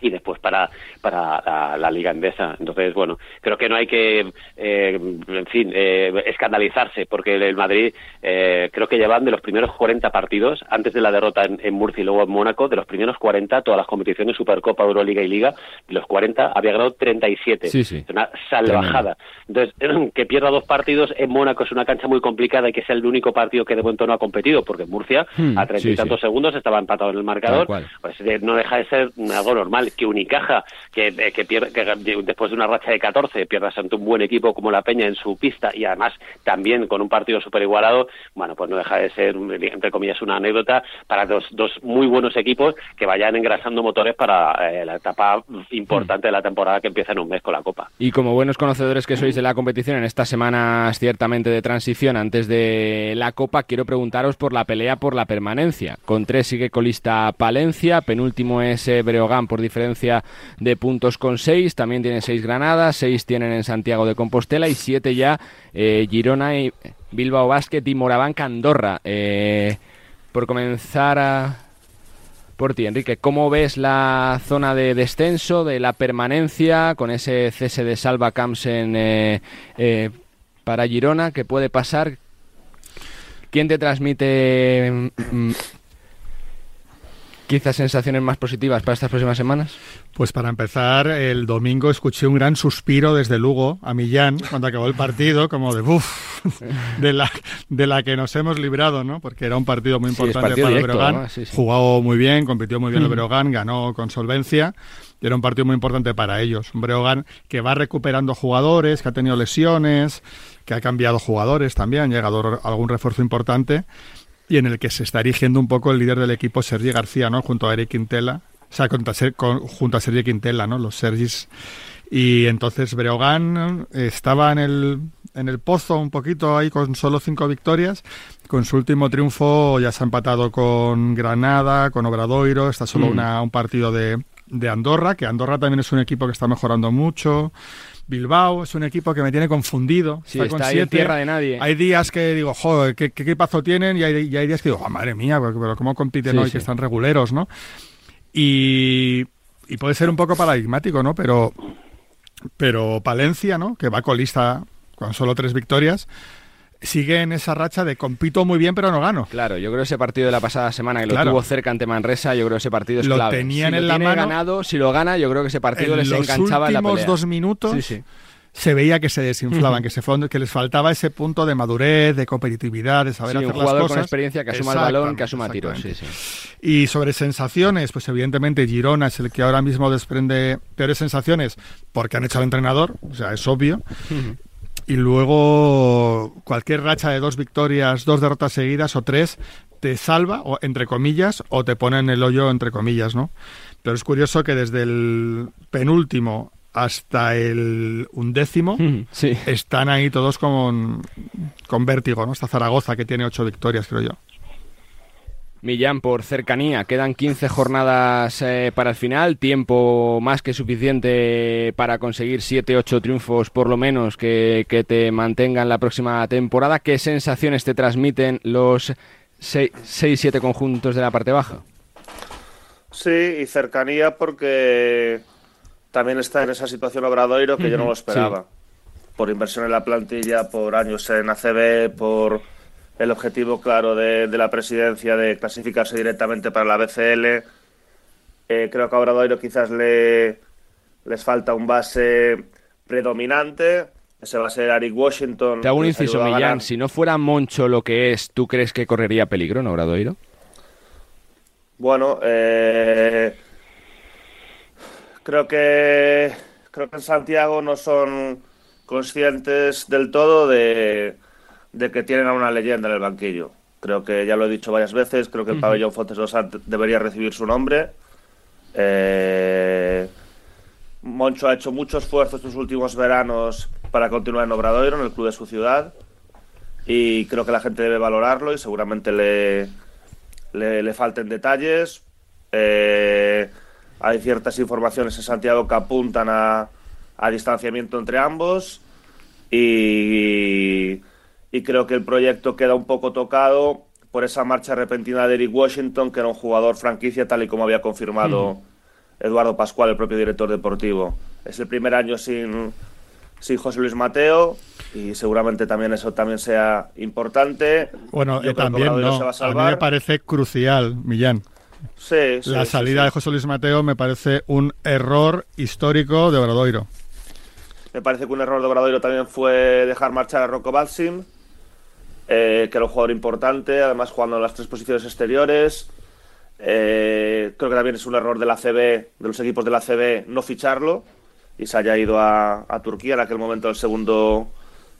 S14: y después para, para la, Liga Endesa. Entonces, bueno, creo que no hay que, eh, en fin, eh, escandalizarse, porque el Madrid eh, creo que llevan de los primeros 40 partidos, antes de la derrota en, Murcia y luego en Mónaco, de los primeros 40, todas las competiciones, Supercopa, Euroliga y Liga, de los 40 había ganado 37.
S2: Sí, sí.
S14: Una salvajada. Entonces, que pierda dos partidos en Mónaco es una cancha muy complicada y que sea el único partido que de momento no ha competido, porque en Murcia, hmm, a treinta y tantos segundos, estaba empatado en el marcador. Pues no deja de ser algo normal que Unicaja, que, eh, que, pierde, después de una racha de 14 pierdas ante un buen equipo como la Peña en su pista y además también con un partido súper igualado, bueno, pues no deja de ser, entre comillas, una anécdota para dos, dos muy buenos equipos que vayan engrasando motores para eh, la etapa importante de la temporada que empieza en un mes con la Copa.
S2: Y como buenos conocedores que sois de la competición en estas semanas ciertamente de transición antes de la Copa, quiero preguntaros por la pelea por la permanencia. Con tres sigue colista Palencia, penúltimo es eh, Breogán por diferencia diferencia de puntos con seis. También tiene seis Granadas, seis tienen en Santiago de Compostela y siete ya eh, Girona y Bilbao Basket y Morabanca Andorra. Eh, por comenzar por ti, Enrique. ¿Cómo ves la zona de descenso, de la permanencia, con ese cese de Salva Camps en, eh, para Girona? ¿Qué puede pasar? ¿Quién te transmite mm, quizás sensaciones más positivas para estas próximas semanas?
S12: Pues para empezar, el domingo escuché un gran suspiro desde Lugo a Millán cuando acabó el partido, como de uff, de la, de la que nos hemos librado, ¿no? Porque era un partido muy importante para el Breogán. Jugó muy bien, compitió muy bien el mm. Breogán, ganó con solvencia. Y era un partido muy importante para ellos. Un Breogán que va recuperando jugadores, que ha tenido lesiones, que ha cambiado jugadores también, ha llegado algún refuerzo importante y en el que se está erigiendo un poco el líder del equipo, Sergi García, ¿no? Junto a Eric Quintela, o sea, junto a Sergi Quintela, ¿no? Los Sergis. Y entonces Breogán estaba en el, en el pozo un poquito ahí con solo cinco victorias. Con su último triunfo ya se ha empatado con Granada, con Obradoiro, está solo mm. una, un partido de, de Andorra, que Andorra también es un equipo que está mejorando mucho. Bilbao es un equipo que me tiene confundido.
S2: Sí, está, ahí en tierra de nadie.
S12: Hay días que digo, joder, ¿qué, qué equipazo tienen? Y hay, días que digo, oh, madre mía, pero, ¿cómo compiten hoy? Que están reguleros, ¿no? Y, y, puede ser un poco paradigmático, ¿no? Pero, pero Palencia, ¿no? Que va colista con solo tres victorias, sigue en esa racha de compito muy bien pero no gano.
S2: Claro, yo creo que ese partido de la pasada semana que lo tuvo cerca ante Manresa, yo creo que ese partido es
S12: lo
S2: clave.
S12: Tenían
S2: si
S12: en la mano,
S2: ganado, si lo gana, yo creo que ese partido les enganchaba en la pelea.
S12: los últimos dos minutos se veía que se desinflaban, que, se que les faltaba ese punto de madurez, de competitividad, de saber hacer
S2: un jugador
S12: las cosas.
S2: con experiencia que asuma el balón, que asuma tiros.
S12: Y sobre sensaciones, pues evidentemente Girona es el que ahora mismo desprende peores sensaciones porque han hecho al entrenador, o sea, es obvio. Y luego cualquier racha de dos victorias, dos derrotas seguidas o tres te salva, o, entre comillas, o te pone en el hoyo, entre comillas, ¿no? Pero es curioso que desde el penúltimo hasta el undécimo
S2: sí.
S12: están ahí todos con, con vértigo, ¿no? Esta Zaragoza que tiene ocho victorias, creo yo.
S2: Millán, por cercanía, quedan 15 jornadas eh, para el final, tiempo más que suficiente para conseguir 7-8 triunfos por lo menos que, te mantengan la próxima temporada. ¿Qué sensaciones te transmiten los 6-7 conjuntos de la parte baja?
S13: Sí, y cercanía porque también está en esa situación Obradoiro que yo no lo esperaba. Por inversión en la plantilla, por años en ACB, por el objetivo claro de, la presidencia de clasificarse directamente para la BCL. Eh, creo que a Obradoiro quizás le, les falta un base predominante. Ese va a ser Eric Washington.
S2: Te hago un inciso, Millán. Si no fuera Moncho lo que es, ¿tú crees que correría peligro en Obradoiro?
S13: Bueno, eh, creo que creo que en Santiago no son conscientes del todo de, de que tienen a una leyenda en el banquillo. Creo que ya lo he dicho varias veces, creo que el pabellón Fontes Dos debería recibir su nombre. Eh, Moncho ha hecho mucho esfuerzo estos últimos veranos para continuar en Obradoiro, en el club de su ciudad, y creo que la gente debe valorarlo y seguramente le, le, le falten detalles. Eh, hay ciertas informaciones en Santiago que apuntan a, a distanciamiento entre ambos y, y creo que el proyecto queda un poco tocado por esa marcha repentina de Eric Washington, que era un jugador franquicia, tal y como había confirmado Eduardo Pascual, el propio director deportivo. Es el primer año sin, sin José Luis Mateo y seguramente también eso también sea importante.
S12: Bueno, eh, también no.
S13: se va a
S12: A mí me parece crucial, Millán.
S13: Sí, sí,
S12: La
S13: sí,
S12: salida
S13: sí.
S12: de José Luis Mateo me parece un error histórico de Obradoiro.
S13: Me parece que un error de Obradoiro también fue dejar marchar a Rocco Balsim, eh, que era un jugador importante, además jugando en las tres posiciones exteriores. Eh, creo que también es un error de la CB, de los equipos de la CB, no ficharlo y se haya ido a, a Turquía en aquel momento el segundo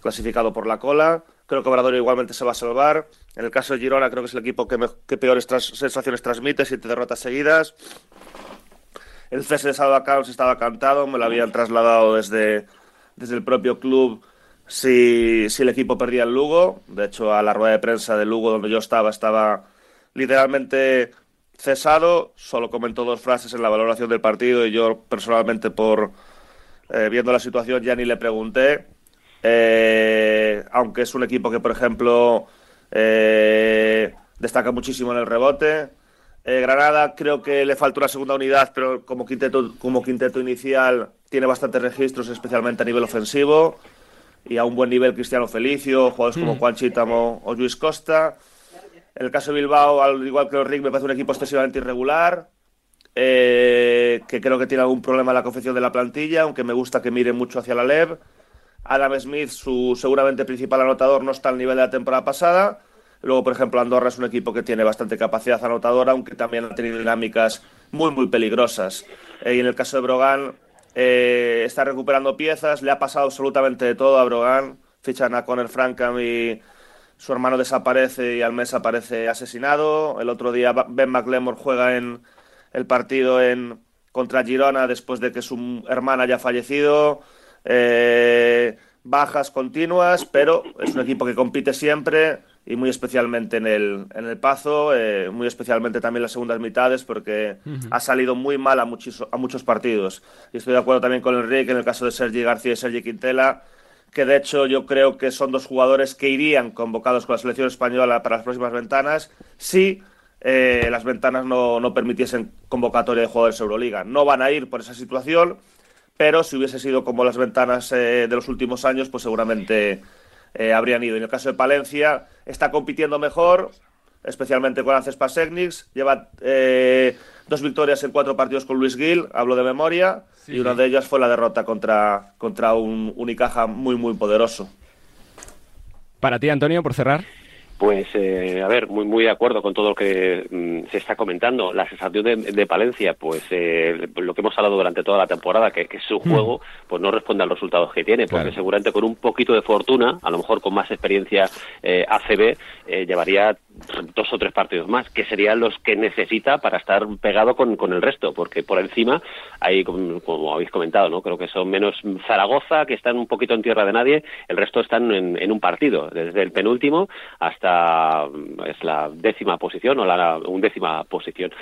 S13: clasificado por la cola. Creo que Obradoiro igualmente se va a salvar. En el caso de Girona, creo que es el equipo que, me- que peores tras- sensaciones transmite, siete derrotas seguidas. El cese de Salva Camps estaba cantado, me lo habían trasladado desde, desde el propio club si, si el equipo perdía el Lugo. De hecho, a la rueda de prensa del Lugo donde yo estaba, estaba literalmente cesado. Solo comentó dos frases en la valoración del partido y yo personalmente por eh, viendo la situación ya ni le pregunté. Eh, aunque es un equipo que, por ejemplo, eh, destaca muchísimo en el rebote. Granada creo que le falta una segunda unidad, pero como quinteto, como quinteto inicial tiene bastantes registros, especialmente a nivel ofensivo. Y a un buen nivel Cristiano Felicio, jugadores como
S15: Mm.
S13: Juan Chítamo o Luis Costa. En el caso de Bilbao, al igual que los Rick, me parece un equipo excesivamente irregular. eh, que creo que tiene algún problema en la confección de la plantilla, aunque me gusta que mire mucho hacia la LEV. Adam Smith, su seguramente principal anotador, no está al nivel de la temporada pasada. Luego, por ejemplo, Andorra es un equipo que tiene bastante capacidad anotadora, aunque también ha tenido dinámicas muy, muy peligrosas. Eh, y en el caso de Brogan, eh, está recuperando piezas, le ha pasado absolutamente de todo a Brogan. Fichan a Conor Frankham y su hermano desaparece y al mes aparece asesinado. El otro día Ben McLemore juega en el partido en contra Girona después de que su hermana haya fallecido. Eh, bajas continuas, pero es un equipo que compite siempre y muy especialmente en el, en el Pazo, eh, muy especialmente también en las segundas mitades, porque
S15: Ujú.
S13: ha salido muy mal a muchos, a muchos partidos. Y estoy de acuerdo también con Enrique en el caso de Sergi García y Sergi Quintela, que de hecho yo creo que son dos jugadores que irían convocados con la selección española para las próximas ventanas si eh, las ventanas no, no permitiesen convocatoria de jugadores de Euroliga. No van a ir por esa situación, pero si hubiese sido como las ventanas eh, de los últimos años, pues seguramente eh, habrían ido. Y en el caso de Palencia, está compitiendo mejor, especialmente con Ances Pasecnics. Lleva eh, dos victorias en cuatro partidos con Luis Gil, hablo de memoria,
S2: Sí,
S13: y una de ellas fue la derrota contra, contra un Unicaja muy, muy poderoso.
S2: Para ti, Antonio, por cerrar.
S14: Pues, eh, a ver, muy, muy de acuerdo con todo lo que mm, se está comentando. La sensación de, de Palencia, pues eh, lo que hemos hablado durante toda la temporada, que, que su juego pues no responde a los resultados que tiene, porque
S2: Claro.
S14: seguramente con un poquito de fortuna, a lo mejor con más experiencia eh, ACB, eh, llevaría dos o tres partidos más, que serían los que necesita para estar pegado con, con el resto, porque por encima hay, como, habéis comentado, ¿no? creo que son menos Zaragoza, que están un poquito en tierra de nadie, el resto están en, en un partido, desde el penúltimo hasta mm, es la décima posición o la undécima posición.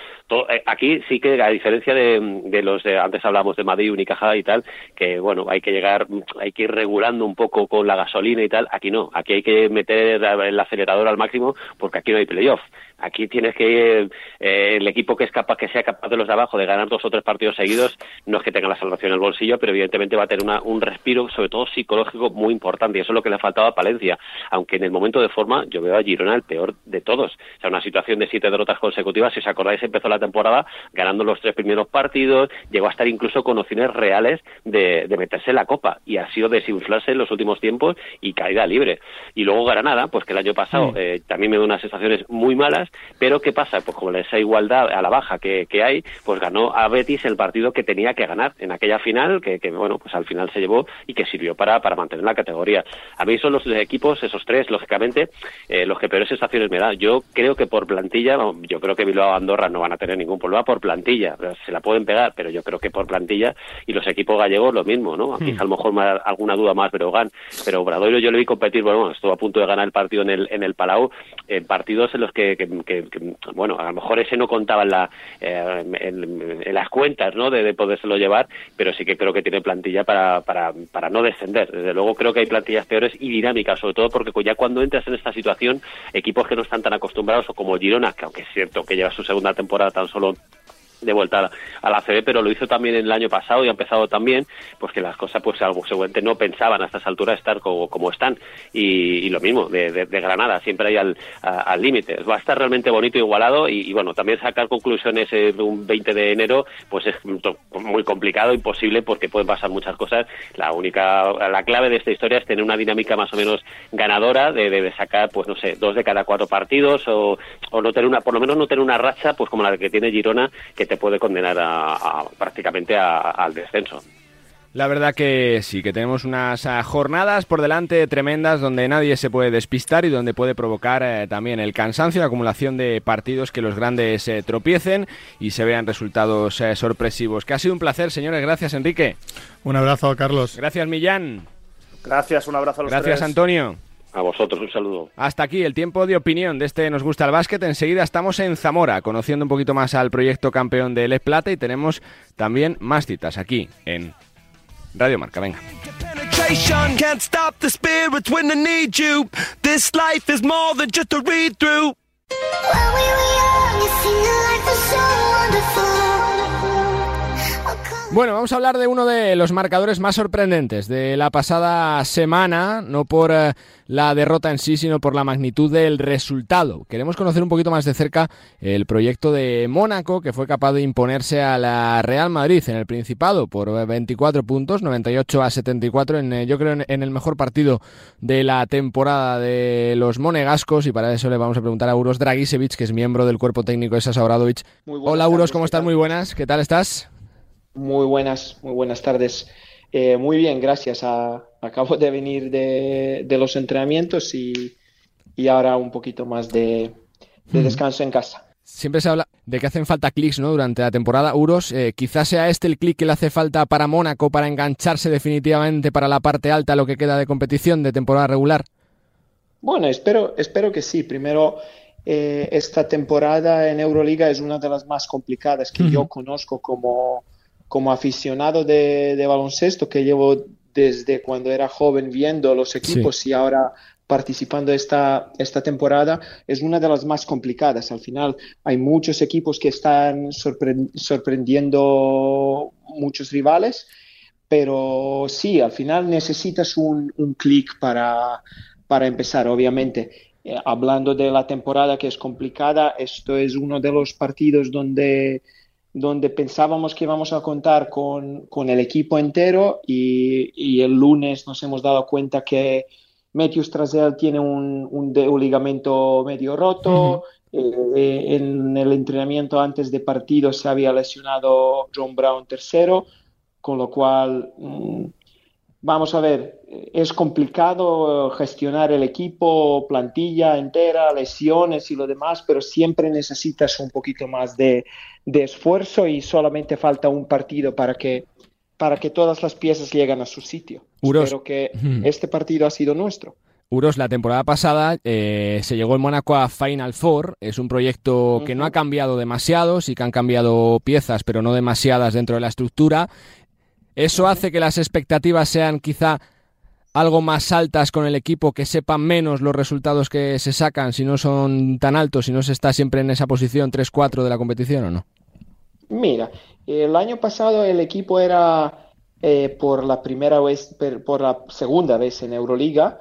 S14: Eh, aquí sí que, a diferencia de, de los de, antes hablamos de Madrid, Unicaja y tal, que bueno, hay que llegar, hay que ir regulando un poco con la gasolina y tal, aquí no, aquí hay que meter el acelerador al máximo porque aquí no hay playoff. Aquí tienes que eh, el equipo que es capaz, que sea capaz de los de abajo de ganar dos o tres partidos seguidos, no es que tenga la salvación en el bolsillo, pero evidentemente va a tener una- un respiro, sobre todo psicológico, muy importante. Y eso es lo que le ha faltado a Palencia. Aunque en el momento de forma, yo veo a Girona el peor de todos. O sea, una situación de siete derrotas consecutivas. Si os acordáis, empezó la temporada ganando los tres primeros partidos, llegó a estar incluso con opciones reales de, de meterse en la copa. Y ha sido desinflarse en los últimos tiempos y caída libre. Y luego Granada, pues que el año pasado eh, también me dio unas sensaciones muy malas, pero ¿qué pasa? Pues como esa igualdad a la baja que, que hay, pues ganó a Betis el partido que tenía que ganar en aquella final, que, que, bueno, pues al final se llevó y que sirvió para, para mantener la categoría. A mí son los equipos, esos tres, lógicamente, eh, los que peores sensaciones me da. Yo creo que por plantilla, yo creo que Bilbao Andorra no van a tener ningún problema por plantilla, se la pueden pegar, pero yo creo que por plantilla y los equipos gallegos lo mismo, ¿no? Quizá a lo mejor más, alguna duda más Brogan, pero Obradoiro yo le vi competir, bueno, estuvo a punto de ganar el partido en el, en el Palau, en partidos en los que, bueno, a lo mejor ese no contaba en, la, eh, en, las cuentas, ¿no? De, de podérselo llevar, pero sí que creo que tiene plantilla para, para, para no descender. Desde luego creo que hay plantillas peores y dinámicas, sobre todo porque ya cuando entras en esta situación, equipos que no están tan acostumbrados, o como Girona, que aunque es cierto que lleva su segunda temporada tan solo de vuelta a la CB, pero lo hizo también el año pasado y ha empezado también, pues que las cosas, pues algo seguramente no pensaban a estas alturas estar como, como están. Y, lo mismo, de, Granada, siempre hay al límite. Va a estar realmente bonito, igualado y, bueno, también sacar conclusiones un 20 de enero, pues es muy complicado, imposible, porque pueden pasar muchas cosas. La única, la clave de esta historia es tener una dinámica más o menos ganadora, de, de sacar, pues no sé, dos de cada cuatro partidos o, o no tener una, por lo menos no tener una racha, pues como la que tiene Girona, que te puede condenar a, prácticamente al descenso.
S2: La verdad que sí, que tenemos unas ah, jornadas por delante tremendas donde nadie se puede despistar y donde puede provocar eh, también el cansancio, la acumulación de partidos que los grandes eh, tropiecen y se vean resultados eh, sorpresivos. Que ha sido un placer, señores. Gracias, Enrique.
S12: Un abrazo, Carlos.
S2: Gracias, Millán.
S13: Gracias, un abrazo a los
S2: Gracias, Antonio.
S14: A vosotros un saludo.
S2: Hasta aquí el tiempo de opinión de este Nos gusta el básquet. Enseguida estamos en Zamora, conociendo un poquito más al proyecto campeón de Les Plata y tenemos también más citas aquí en Radio Marca. Venga. Bueno, vamos a hablar de uno de los marcadores más sorprendentes de la pasada semana, no por eh, la derrota en sí, sino por la magnitud del resultado. Queremos conocer un poquito más de cerca el proyecto de Mónaco, que fue capaz de imponerse a la Real Madrid en el Principado por 24 puntos, 98 a 74, en, eh, yo creo en, el mejor partido de la temporada de los monegascos, y para eso le vamos a preguntar a Uros Dragicevic, que es miembro del cuerpo técnico de Sasa Obradovic. Hola Uros, ¿cómo estás? Muy buenas, ¿qué tal estás?
S15: Muy buenas, muy buenas tardes. Eh, muy bien, gracias. acabo de venir de, los entrenamientos y, ahora un poquito más de, descanso en casa.
S2: Siempre se habla de que hacen falta clics ¿no? durante la temporada. Uros, eh, quizás sea este el clic que le hace falta para Mónaco para engancharse definitivamente para la parte alta, lo que queda de competición de temporada regular.
S15: Bueno, espero, espero que sí. Primero, eh, esta temporada en Euroliga es una de las más complicadas que yo conozco como, como aficionado de, baloncesto que llevo desde cuando era joven viendo los equipos y ahora participando esta, esta temporada es una de las más complicadas. Al final hay muchos equipos que están sorprendiendo muchos rivales, pero sí, al final necesitas un, un clic para, para empezar, obviamente. Eh, hablando de la temporada que es complicada, esto es uno de los partidos donde donde pensábamos que íbamos a contar con, el equipo entero y, el lunes nos hemos dado cuenta que Matthews Trasel tiene un, un, ligamento medio roto. Eh, en el entrenamiento antes de partido se había lesionado John Brown tercero, con lo cual mm, Vamos a ver, es complicado gestionar el equipo, plantilla entera, lesiones y lo demás, pero siempre necesitas un poquito más de, esfuerzo y solamente falta un partido para que, para que todas las piezas lleguen a su sitio. Espero que este partido ha sido nuestro.
S2: Uros, la temporada pasada eh, se llegó el Mónaco a Final Four. Es un proyecto que no ha cambiado demasiado, sí que han cambiado piezas, pero no demasiadas dentro de la estructura. ¿Eso hace que las expectativas sean quizá algo más altas con el equipo, que sepan menos los resultados que se sacan si no son tan altos, si no se está siempre en esa posición 3-4 de la competición o no?
S15: Mira, el año pasado el equipo era eh, por la primera vez, por la segunda vez en Euroliga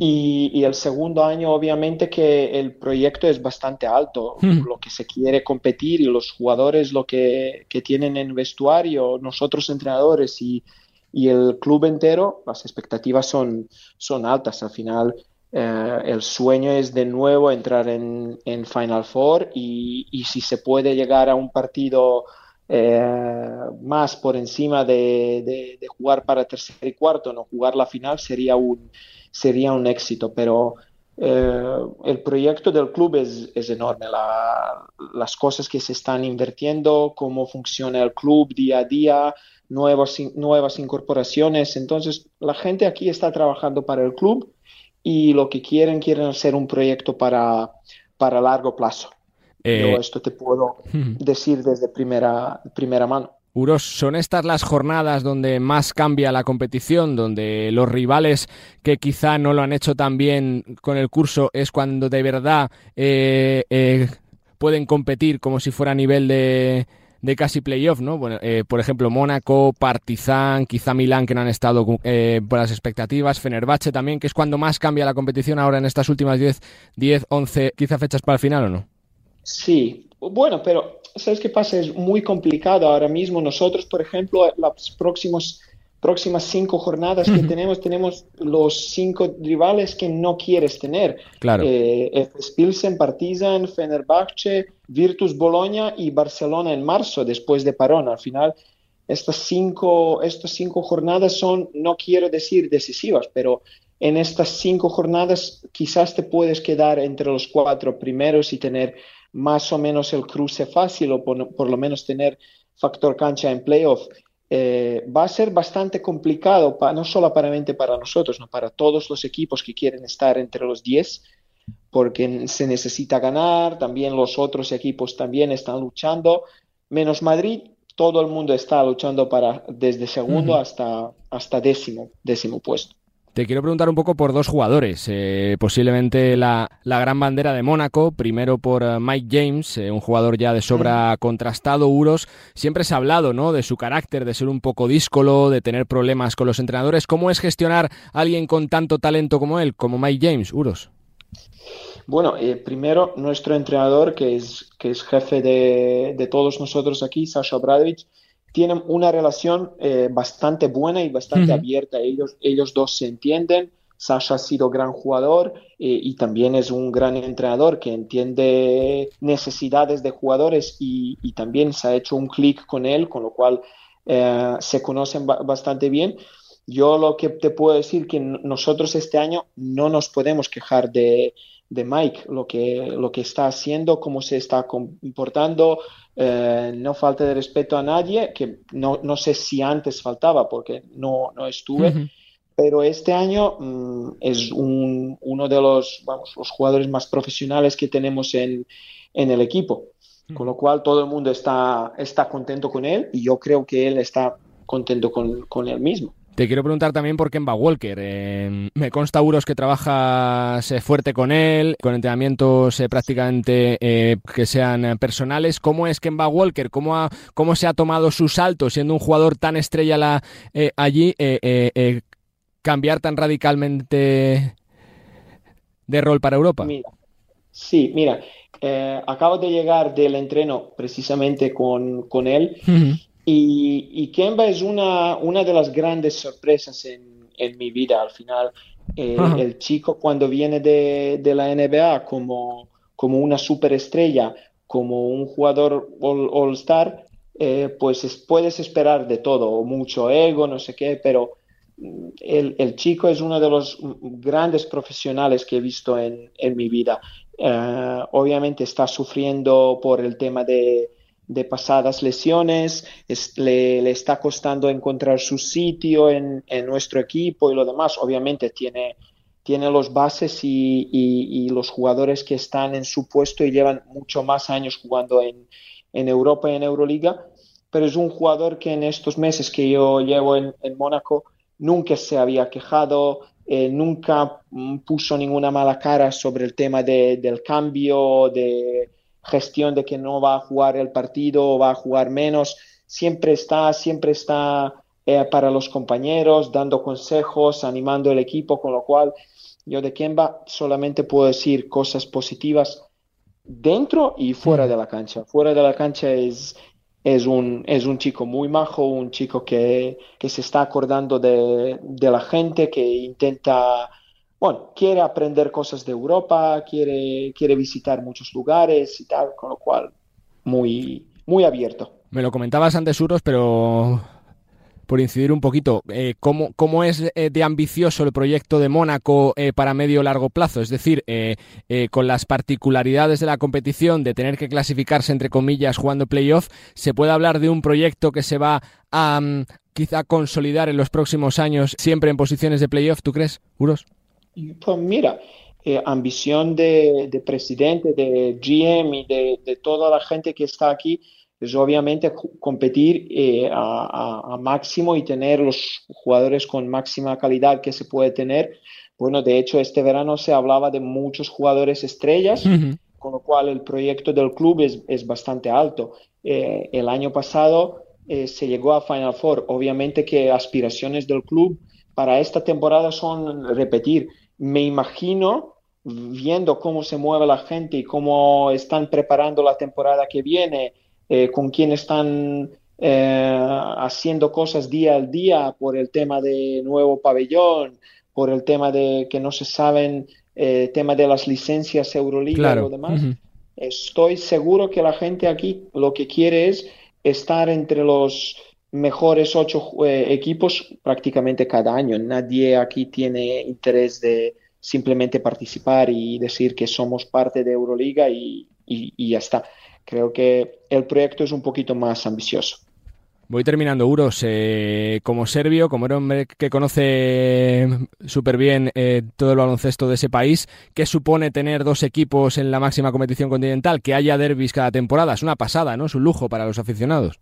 S15: y, el segundo año, obviamente, que el proyecto es bastante alto, hmm. lo que se quiere competir y los jugadores lo que, tienen en vestuario, nosotros entrenadores y, el club entero, las expectativas son, son altas. Al final, eh, el sueño es de nuevo entrar en, Final Four y, si se puede llegar a un partido eh, más por encima de, jugar para tercer y cuarto, no jugar la final, sería un sería un éxito, pero eh, el proyecto del club es, es enorme, las cosas que se están invirtiendo, cómo funciona el club día a día, nuevas, nuevas incorporaciones. Entonces, la gente aquí está trabajando para el club y lo que quieren, quieren hacer un proyecto para, para largo plazo.
S2: Eh,
S15: Yo esto te puedo decir desde primera, primera mano.
S2: Uros, ¿son estas las jornadas donde más cambia la competición, donde los rivales que quizá no lo han hecho tan bien con el curso es cuando de verdad eh, eh, pueden competir como si fuera a nivel de, de casi playoff, ¿no? Bueno, eh, por ejemplo, Mónaco, Partizan, quizá Milán, que no han estado eh, por las expectativas, Fenerbahce también, que es cuando más cambia la competición ahora en estas últimas 10, 10 11, quizá fechas para el final, ¿o no?
S15: Sí, bueno, pero ¿sabes qué pasa? Es muy complicado ahora mismo. Nosotros, por ejemplo, las próximos, próximas cinco jornadas que tenemos, tenemos los cinco rivales que no quieres tener.
S2: Claro.
S15: Eh, Pilsen, Partizan, Fenerbahce, Virtus Bologna y Barcelona en marzo, después de parón. Al final, estas cinco, estas cinco jornadas son, no quiero decir decisivas, pero en estas cinco jornadas quizás te puedes quedar entre los cuatro primeros y tener más o menos el cruce fácil o por, por lo menos tener factor cancha en playoff. Eh, va a ser bastante complicado, pa, no solamente para nosotros, no para todos los equipos que quieren estar entre los 10, porque se necesita ganar, también los otros equipos también están luchando, menos Madrid, todo el mundo está luchando para desde segundo uh -huh. hasta, hasta décimo, décimo puesto.
S2: Te quiero preguntar un poco por dos jugadores, eh, posiblemente la, la, gran bandera de Mónaco, primero por uh, Mike James, eh, un jugador ya de sobra mm. contrastado, Uros. Siempre se ha hablado ¿no? de su carácter, de ser un poco díscolo, de tener problemas con los entrenadores. ¿Cómo es gestionar a alguien con tanto talento como él, como Mike James, Uros?
S15: Bueno, eh, primero nuestro entrenador, que es, que es jefe de, de todos nosotros aquí, Sasha Obradovich, tienen una relación eh, bastante buena y bastante uh -huh. abierta. Ellos, ellos dos se entienden. Sasha ha sido gran jugador eh, y también es un gran entrenador que entiende necesidades de jugadores y, y también se ha hecho un clic con él, con lo cual eh, se conocen ba bastante bien. Yo lo que te puedo decir que nosotros este año no nos podemos quejar de, de Mike, lo que, lo que está haciendo, cómo se está comportando, eh, no falta de respeto a nadie, que no, no sé si antes faltaba porque no, no estuve, uh -huh. pero este año mm, es un, uno de los, vamos, los jugadores más profesionales que tenemos en, en el equipo, uh -huh. con lo cual todo el mundo está, está contento con él y yo creo que él está contento con, con él mismo.
S2: Te quiero preguntar también por Kemba Walker. Eh, me consta, Uros, que trabajas eh, fuerte con él, con entrenamientos eh, prácticamente eh, que sean personales. ¿Cómo es Kemba Walker? ¿Cómo, ha, ¿Cómo se ha tomado su salto siendo un jugador tan estrella la, allí? Cambiar tan radicalmente de rol para Europa.
S15: Mira, sí, mira, acabo de llegar del entreno precisamente con, con él. Uh -huh. Y, y, Kemba es una, una de las grandes sorpresas en, en mi vida al final. Eh. El chico cuando viene de, de, la NBA como, como una superestrella, como un jugador all-star, all eh, pues es, puedes esperar de todo, mucho ego, no sé qué, pero el, el, chico es uno de los grandes profesionales que he visto en, en mi vida. Uh, obviamente está sufriendo por el tema de de pasadas lesiones, es, le, está costando encontrar su sitio en, nuestro equipo y lo demás. Obviamente tiene, tiene los bases y, los jugadores que están en su puesto y llevan mucho más años jugando en, Europa y en Euroliga, pero es un jugador que en estos meses que yo llevo en, en Mónaco nunca se había quejado, eh, nunca puso ninguna mala cara sobre el tema de, del cambio, de gestión de que no va a jugar el partido o va a jugar menos, siempre está, siempre está eh, para los compañeros, dando consejos, animando el equipo, con lo cual yo de Kemba solamente puedo decir cosas positivas dentro y fuera de la cancha. Fuera de la cancha es, es, un, es un chico muy majo, un chico que, que se está acordando de, de la gente, que intenta bueno, quiere aprender cosas de Europa, quiere, quiere visitar muchos lugares y tal, con lo cual muy, muy abierto.
S2: Me lo comentabas antes, Uros, pero por incidir un poquito, eh, ¿cómo, ¿cómo, es eh, de ambicioso el proyecto de Mónaco eh, para medio largo plazo? Es decir, con las particularidades de la competición, de tener que clasificarse entre comillas jugando playoff, ¿se puede hablar de un proyecto que se va a mm, quizá consolidar en los próximos años siempre en posiciones de playoff, ¿tú crees, Uros?
S15: Pues mira, ambición de, de, presidente, de GM y de, de toda la gente que está aquí es obviamente competir eh, a, máximo y tener los jugadores con máxima calidad que se puede tener. Bueno, de hecho, este verano se hablaba de muchos jugadores estrellas, con lo cual el proyecto del club es, es bastante alto. Eh, el año pasado eh, se llegó a Final Four. Obviamente que aspiraciones del club para esta temporada son repetir. Me imagino viendo cómo se mueve la gente y cómo están preparando la temporada que viene, eh, con quién están eh, haciendo cosas día al día por el tema de nuevo pabellón, por el tema de que no se saben, eh, tema de las licencias Euroliga y lo demás. Estoy seguro que la gente aquí lo que quiere es estar entre los mejores ocho equipos prácticamente cada año. Nadie aquí tiene interés de simplemente participar y decir que somos parte de Euroliga y ya está. Creo que el proyecto es un poquito más ambicioso.
S2: Voy terminando, Uros. Eh, como serbio, como hombre que conoce súper bien eh, todo el baloncesto de ese país, ¿qué supone tener dos equipos en la máxima competición continental? Que haya derbis cada temporada. Es una pasada, ¿no? Es un lujo para los aficionados.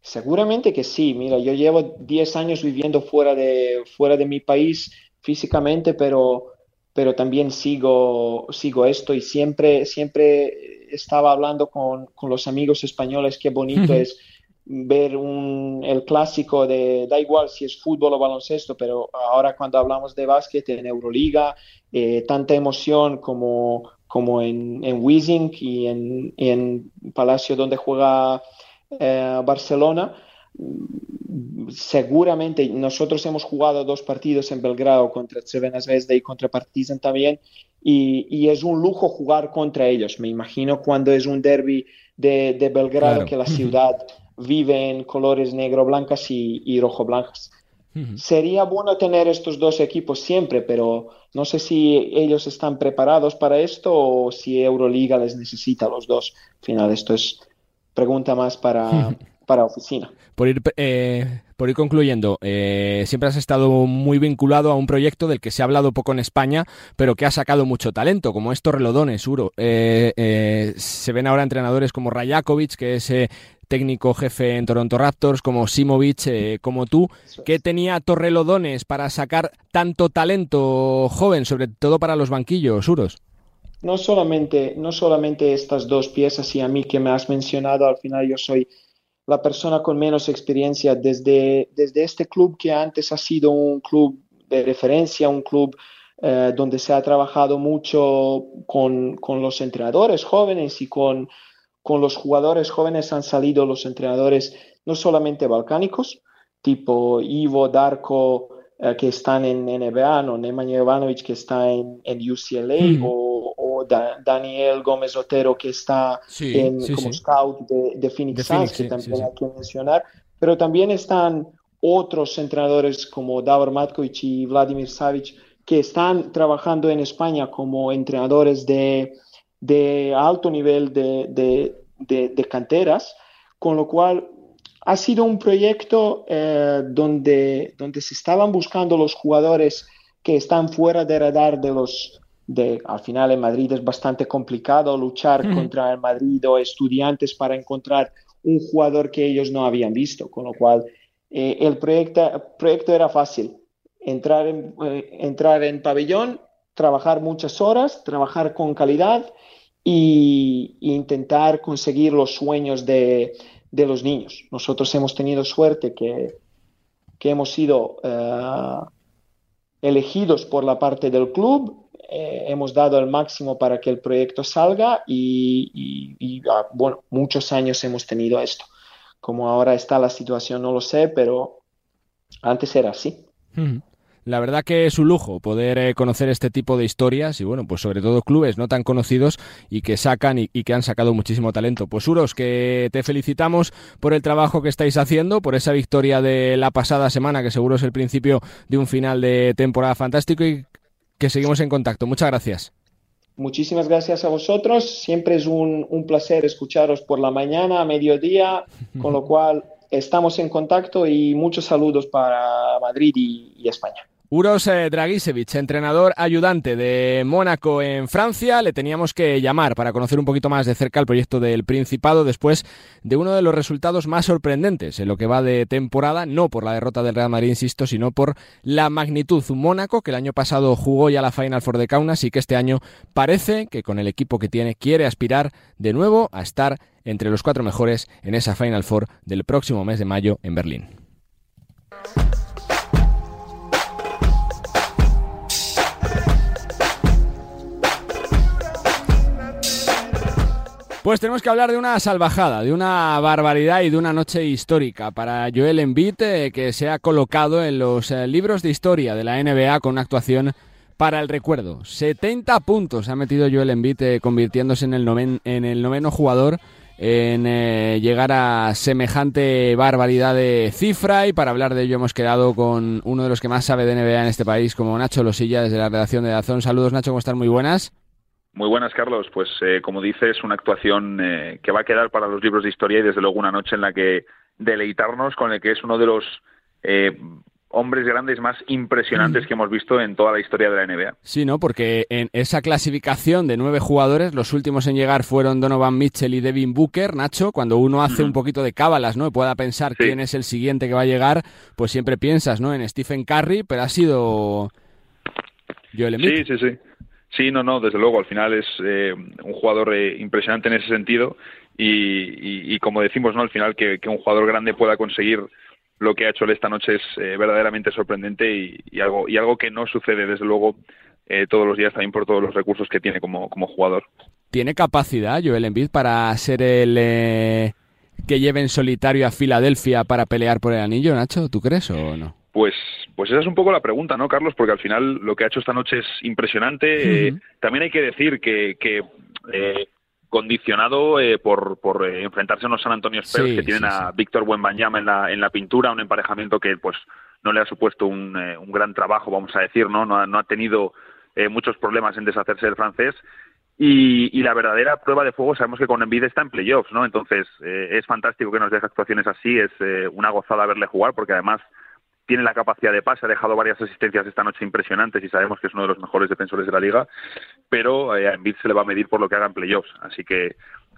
S15: Seguramente que sí. Mira, yo llevo 10 años viviendo fuera de, fuera de mi país físicamente, pero, pero también sigo, sigo esto y siempre, siempre estaba hablando con, los amigos españoles, qué bonito es ver un, el clásico de, da igual si es fútbol o baloncesto, pero ahora cuando hablamos de básquet en Euroliga, eh, tanta emoción como, como en, en Wiesing y en, en Palacio donde juega eh, Barcelona. Seguramente nosotros hemos jugado dos partidos en Belgrado contra Crvena Zvezda y contra Partizan también y, es un lujo jugar contra ellos. Me imagino cuando es un derby de, Belgrado que la ciudad vive en colores negro-blancas y, rojo-blancas. Sería bueno tener estos dos equipos siempre, pero no sé si ellos están preparados para esto o si Euroliga les necesita los dos. Al final, esto es pregunta más para, para oficina.
S2: Por ir, eh, por ir concluyendo, eh, siempre has estado muy vinculado a un proyecto del que se ha hablado poco en España, pero que ha sacado mucho talento, como es Torrelodones, Uro. Eh, se ven ahora entrenadores como Rajakovic, que es técnico jefe en Toronto Raptors, como Simovic, como tú. ¿Qué tenía Torrelodones para sacar tanto talento joven, sobre todo para los banquillos, Uros?
S15: No solamente, no solamente estas dos piezas y a mí que me has mencionado, al final yo soy la persona con menos experiencia desde, desde este club que antes ha sido un club de referencia, un club eh, donde se ha trabajado mucho con, los entrenadores jóvenes y con, con, los jugadores jóvenes han salido los entrenadores no solamente balcánicos, tipo Ivo, Darko, eh, que están en NBA, no Nemanja Jovanovic, que está en, en UCLA, o Daniel Gómez Otero, que está como scout de, Phoenix, Suns, que también hay que mencionar, pero también están otros entrenadores como Davor Matkovic y Vladimir Savic, que están trabajando en España como entrenadores de, alto nivel de, canteras, con lo cual ha sido un proyecto eh, donde, donde se estaban buscando los jugadores que están fuera de radar de los, al final en Madrid es bastante complicado luchar contra el Madrid o estudiantes para encontrar un jugador que ellos no habían visto, con lo cual eh, el proyecto, proyecto era fácil, entrar en, eh, entrar en pabellón, trabajar muchas horas, trabajar con calidad e, intentar conseguir los sueños de, de, los niños. Nosotros hemos tenido suerte que, que hemos sido eh, elegidos por la parte del club eh, hemos dado el máximo para que el proyecto salga y, ah, bueno, muchos años hemos tenido esto. Como ahora está la situación, no lo sé, pero antes era así.
S2: la verdad que es un lujo poder eh, conocer este tipo de historias y bueno, pues sobre todo clubes no tan conocidos y que sacan y, que han sacado muchísimo talento. Pues Uros, que te felicitamos por el trabajo que estáis haciendo, por esa victoria de la pasada semana, que seguro es el principio de un final de temporada fantástico y que seguimos en contacto. Muchas gracias.
S15: Muchísimas gracias a vosotros. Siempre es un, un placer escucharos por la mañana, a mediodía, con lo cual estamos en contacto y muchos saludos para Madrid y, España.
S2: Uros eh, Dragicevic, entrenador ayudante de Mónaco en Francia, le teníamos que llamar para conocer un poquito más de cerca el proyecto del Principado después de uno de los resultados más sorprendentes en lo que va de temporada, no por la derrota del Real Madrid, insisto, sino por la magnitud. Un Mónaco que el año pasado jugó ya la Final Four de Kaunas y que este año parece que con el equipo que tiene quiere aspirar de nuevo a estar entre los cuatro mejores en esa Final Four del próximo mes de mayo en Berlín. Pues tenemos que hablar de una salvajada, de una barbaridad y de una noche histórica para Joel Embiid, eh, que se ha colocado en los eh, libros de historia de la NBA con una actuación para el recuerdo. 70 puntos ha metido Joel Embiid, eh, convirtiéndose en el, en el noveno jugador en llegar a semejante barbaridad de cifra y para hablar de ello hemos quedado con uno de los que más sabe de NBA en este país, como Nacho Losilla, desde la redacción de Dazón. Saludos Nacho, ¿cómo están? Muy buenas.
S16: Muy buenas, Carlos. Pues eh, como dices, una actuación eh, que va a quedar para los libros de historia y desde luego una noche en la que deleitarnos con el que es uno de los eh, hombres grandes más impresionantes que hemos visto en toda la historia de la NBA.
S2: Sí, ¿no? Porque en esa clasificación de nueve jugadores, los últimos en llegar fueron Donovan Mitchell y Devin Booker, Nacho. Cuando uno hace un poquito de cábalas, ¿no? Y pueda pensar quién es el siguiente que va a llegar, pues siempre piensas, ¿no? En Stephen Curry, pero ha sido Joel Embiid.
S16: Sí, sí, sí. Sí, no, no, desde luego, al final es eh, un jugador eh, impresionante en ese sentido y, como decimos, ¿no? Al final que, un jugador grande pueda conseguir lo que ha hecho él esta noche es eh, verdaderamente sorprendente y, algo y algo que no sucede desde luego todos los días también por todos los recursos que tiene como, como jugador.
S2: ¿Tiene capacidad Joel Embiid para ser el que lleve en solitario a Filadelfia para pelear por el anillo, Nacho? ¿Tú crees o no?
S16: Pues, pues esa es un poco la pregunta, ¿no, Carlos? Porque al final lo que ha hecho esta noche es impresionante. Eh, también hay que decir que, que eh, condicionado eh, por, por enfrentarse a unos San Antonio Spurs que tienen a Víctor Buenbanyama en la, en la pintura, un emparejamiento que pues no le ha supuesto un, un gran trabajo, vamos a decir, ¿no? No ha, no ha tenido muchos problemas en deshacerse del francés. Y, y, la verdadera prueba de fuego sabemos que con Envid está en playoffs, ¿no? Entonces es fantástico que nos deje actuaciones así, es una gozada verle jugar porque además tiene la capacidad de pase, ha dejado varias asistencias esta noche impresionantes y sabemos que es uno de los mejores defensores de la liga, pero eh, a Embiid se le va a medir por lo que haga en playoffs, así que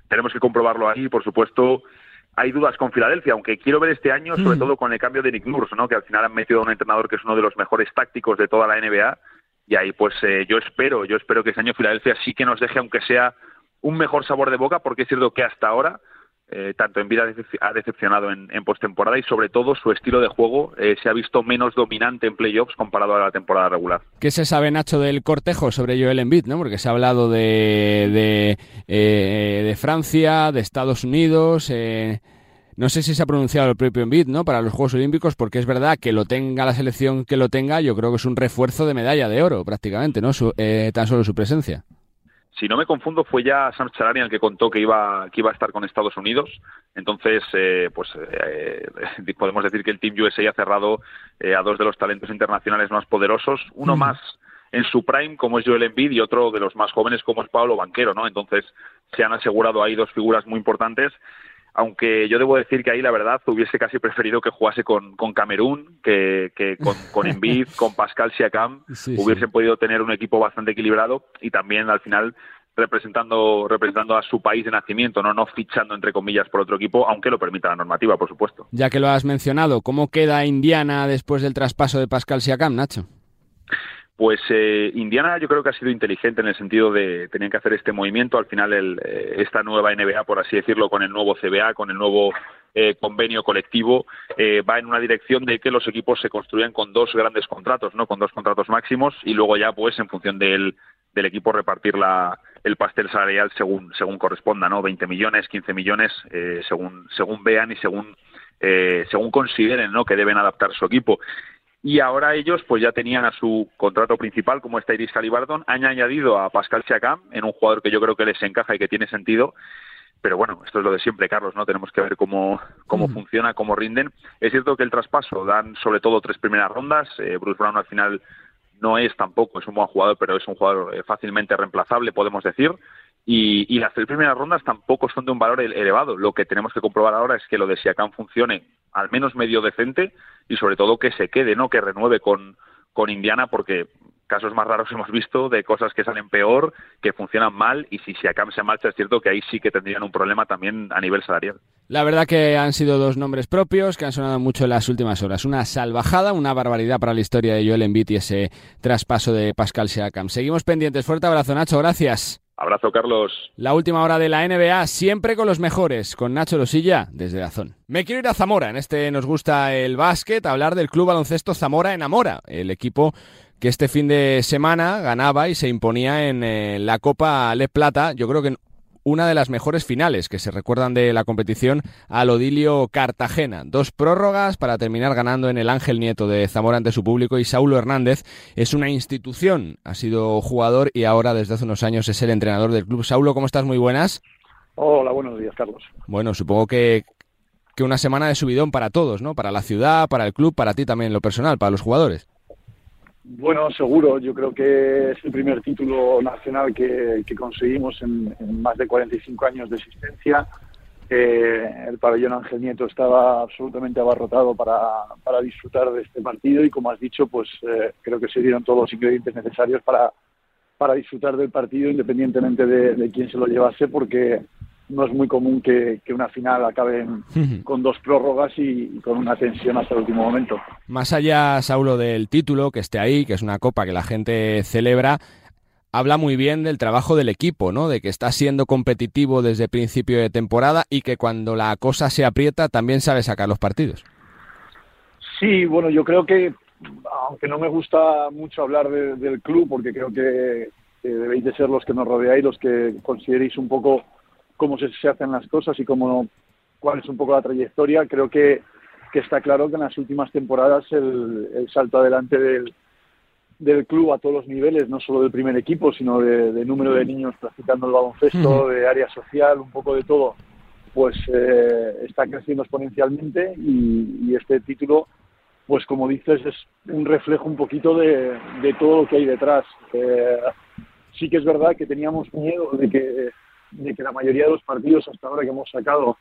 S16: tenemos que comprobarlo ahí, por supuesto, hay dudas con Filadelfia, aunque quiero ver este año, sobre mm. todo con el cambio de Nick Nurse, ¿no? que al final han metido a un entrenador que es uno de los mejores tácticos de toda la NBA, y ahí pues eh, yo espero, yo espero que este año Filadelfia sí que nos deje, aunque sea un mejor sabor de boca, porque es cierto que hasta ahora eh, tanto en vida ha decepcionado en, postemporada y sobre todo su estilo de juego eh, se ha visto menos dominante en playoffs comparado a la temporada regular.
S2: ¿Qué se sabe, Nacho, del cortejo sobre Joel Embiid? ¿no? Porque se ha hablado de, de, eh, de Francia, de Estados Unidos... No sé si se ha pronunciado el propio Embiid, ¿no? Para los Juegos Olímpicos, porque es verdad que lo tenga la selección que lo tenga, yo creo que es un refuerzo de medalla de oro, prácticamente, ¿no? tan solo su presencia
S16: si no me confundo, fue ya Sam Charania el que contó que iba, que iba a estar con Estados Unidos. Entonces, eh, pues eh, podemos decir que el Team USA ha cerrado eh, a dos de los talentos internacionales más poderosos, uno más en su prime como es Joel Embiid y otro de los más jóvenes como es Pablo Banquero, ¿no? Entonces, se han asegurado ahí dos figuras muy importantes aunque yo debo decir que ahí la verdad hubiese casi preferido que jugase con, con Camerún que, que con, con Embiid, con Pascal Siakam, hubiesen podido tener un equipo bastante equilibrado y también al final representando representando a su país de nacimiento, no no fichando entre comillas por otro equipo, aunque lo permita la normativa, por supuesto.
S2: Ya que lo has mencionado, ¿cómo queda Indiana después del traspaso de Pascal Siakam, Nacho?
S16: Pues eh, Indiana yo creo que ha sido inteligente en el sentido de tenían que hacer este movimiento. Al final el, eh, esta nueva NBA, por así decirlo, con el nuevo CBA, con el nuevo eh, convenio colectivo, va en una dirección de que los equipos se construyan con dos grandes contratos, no, con dos contratos máximos y luego ya, pues, en función del, del equipo repartir la, el pastel salarial según según corresponda, no, 20 millones, 15 millones, según según vean y según según consideren, no, que deben adaptar su equipo y ahora ellos pues ya tenían a su contrato principal como está Iris Calibardón, han añadido a Pascal Siakam en un jugador que yo creo que les encaja y que tiene sentido pero bueno, esto es lo de siempre, Carlos, ¿no? Tenemos que ver cómo, cómo funciona, cómo rinden. Es cierto que el traspaso dan sobre todo tres primeras rondas. Eh, Bruce Brown al final no es tampoco, es un buen jugador, pero es un jugador eh, fácilmente reemplazable, podemos decir. Y, y, las tres primeras rondas tampoco son de un valor elevado. Lo que tenemos que comprobar ahora es que lo de Siakam funcione al menos medio decente y sobre todo que se quede, ¿no? Que renueve con, con Indiana porque casos más raros hemos visto de cosas que salen peor, que funcionan mal y si Siakam se marcha es cierto que ahí sí que tendrían un problema también a nivel salarial.
S2: La verdad que han sido dos nombres propios que han sonado mucho en las últimas horas. Una salvajada, una barbaridad para la historia de Joel Embiid y ese traspaso de Pascal Siakam. Seguimos pendientes. Fuerte abrazo, Nacho. Gracias.
S16: Abrazo, Carlos.
S2: La última hora de la NBA, siempre con los mejores, con Nacho Losilla, desde Dazón. Me quiero ir a Zamora, en este nos gusta el básquet, hablar del Club Baloncesto Zamora Enamora, el equipo que este fin de semana ganaba y se imponía en eh, la Copa Le Plata, yo creo que en una de las mejores finales que se recuerdan de la competición al Odilio Cartagena. Dos prórrogas para terminar ganando en el Ángel Nieto de Zamora ante su público y Saulo Hernández es una institución, ha sido jugador y ahora desde hace unos años es el entrenador del club. Saulo, ¿cómo estás? Muy buenas.
S17: Hola, buenos días, Carlos.
S2: Bueno, supongo que, que una semana de subidón para todos, ¿no? Para la ciudad, para el club, para ti también en lo personal, para los jugadores.
S17: Bueno, seguro. Yo creo que es el primer título nacional que, conseguimos en, más de 45 años de existencia. Eh, el pabellón Ángel Nieto estaba absolutamente abarrotado para, para, disfrutar de este partido y, como has dicho, pues eh, creo que se dieron todos los ingredientes necesarios para, para disfrutar del partido independientemente de, de quién se lo llevase, porque no es muy común que, una final acabe con dos prórrogas y, con una tensión hasta el último momento.
S2: Más allá, Saulo, del título que esté ahí, que es una copa que la gente celebra, habla muy bien del trabajo del equipo, ¿no? De que está siendo competitivo desde principio de temporada y que cuando la cosa se aprieta también sabe sacar los partidos.
S17: Sí, bueno, yo creo que, aunque no me gusta mucho hablar del club, porque creo que, que debéis de ser los que nos rodeáis, los que consideréis un poco cómo se, hacen las cosas y cómo, cuál es un poco la trayectoria. Creo que, que está claro que en las últimas temporadas el, el salto adelante del, del club a todos los niveles, no solo del primer equipo, sino de, número de niños practicando el baloncesto, de área social, un poco de todo, pues eh, está creciendo exponencialmente y, y, este título, pues como dices, es un reflejo un poquito de, de todo lo que hay detrás. Eh, sí que es verdad que teníamos miedo de que de que la mayoría de los partidos hasta ahora que hemos sacado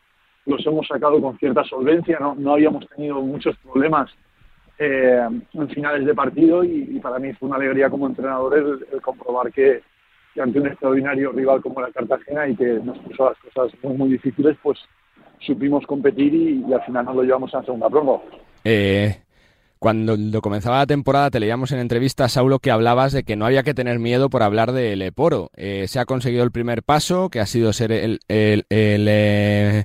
S17: los hemos sacado con cierta solvencia, no, no habíamos tenido muchos problemas eh, en finales de partido y, para mí fue una alegría como entrenador el, comprobar que, ante un extraordinario rival como la Cartagena y que nos puso las cosas muy, difíciles, pues supimos competir y, al final nos lo llevamos a la segunda.
S2: Eh, cuando comenzaba la temporada te leíamos en entrevista, Saulo, que hablabas de que no había que tener miedo por hablar del Leporo. Eh, se ha conseguido el primer paso, que ha sido ser el, eh,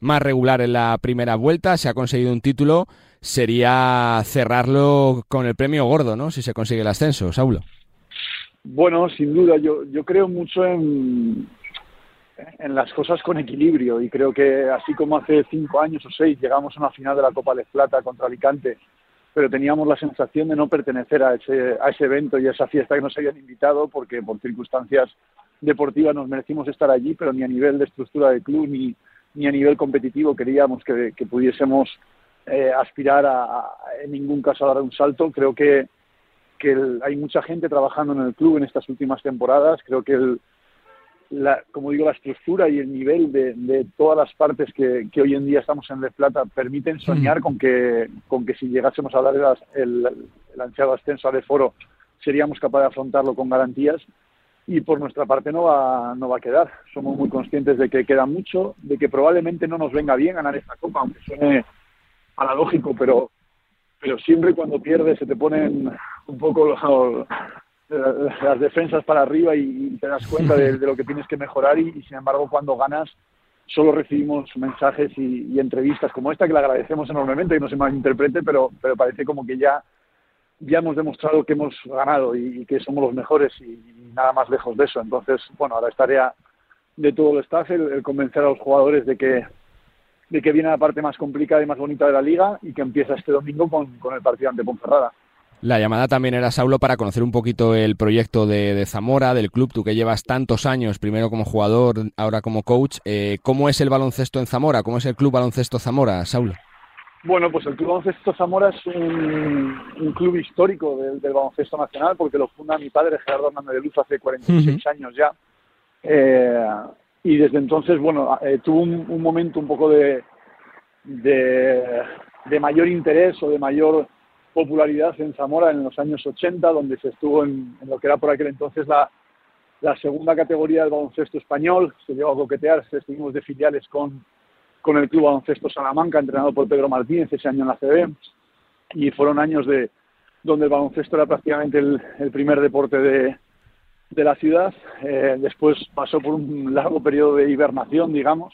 S2: más regular en la primera vuelta, se ha conseguido un título, sería cerrarlo con el premio gordo, ¿no? Si se consigue el ascenso, Saulo.
S17: Bueno, sin duda, yo, yo creo mucho en, en las cosas con equilibrio y creo que así como hace cinco años o seis llegamos a una final de la Copa de Plata contra Alicante pero teníamos la sensación de no pertenecer a ese, a ese evento y a esa fiesta que nos habían invitado porque por circunstancias deportivas nos merecimos estar allí, pero ni a nivel de estructura del club ni, ni a nivel competitivo queríamos que, que pudiésemos eh, aspirar a, en ningún caso a dar un salto. Creo que, que hay mucha gente trabajando en el club en estas últimas temporadas. Creo que el, la, como digo, la estructura y el nivel de, de todas las partes que, que, hoy en día estamos en Les Plata permiten soñar con, que, con que si llegásemos a dar el, el, ansiado ascenso al foro seríamos capaces de afrontarlo con garantías y por nuestra parte no va, no va a quedar. Somos muy conscientes de que queda mucho, de que probablemente no nos venga bien ganar esta copa, aunque suene paradójico, pero, pero siempre cuando pierdes se te ponen un poco los, las defensas para arriba y, te das cuenta de, lo que tienes que mejorar y, sin embargo cuando ganas solo recibimos mensajes y, entrevistas como esta que le agradecemos enormemente y no se malinterprete pero pero parece como que ya ya hemos demostrado que hemos ganado y, que somos los mejores y, nada más lejos de eso entonces bueno ahora es tarea de todo el staff el, convencer a los jugadores de que de que viene la parte más complicada y más bonita de la liga y que empieza este domingo con, con el partido ante Ponferrada.
S2: La llamada también era, Saulo, para conocer un poquito el proyecto de, Zamora, del club, tú que llevas tantos años, primero como jugador, ahora como coach. Eh, ¿Cómo es el baloncesto en Zamora? ¿Cómo es el club baloncesto Zamora, Saulo?
S17: Bueno, pues el Club Baloncesto Zamora es un, club histórico del, baloncesto nacional porque lo funda mi padre Gerardo Hernández de Luz hace 46 años ya. Eh, y desde entonces, bueno, eh, tuvo un, momento un poco de, de, mayor interés o de mayor popularidad en Zamora en los años 80, donde se estuvo en, lo que era por aquel entonces la, la segunda categoría del baloncesto español, se llegó a coquetear, estuvimos de filiales con con el Club Baloncesto Salamanca, entrenado por Pedro Martínez ese año en la CB, y fueron años de donde el baloncesto era prácticamente el, primer deporte de, de la ciudad. Eh, después pasó por un largo periodo de hibernación, digamos.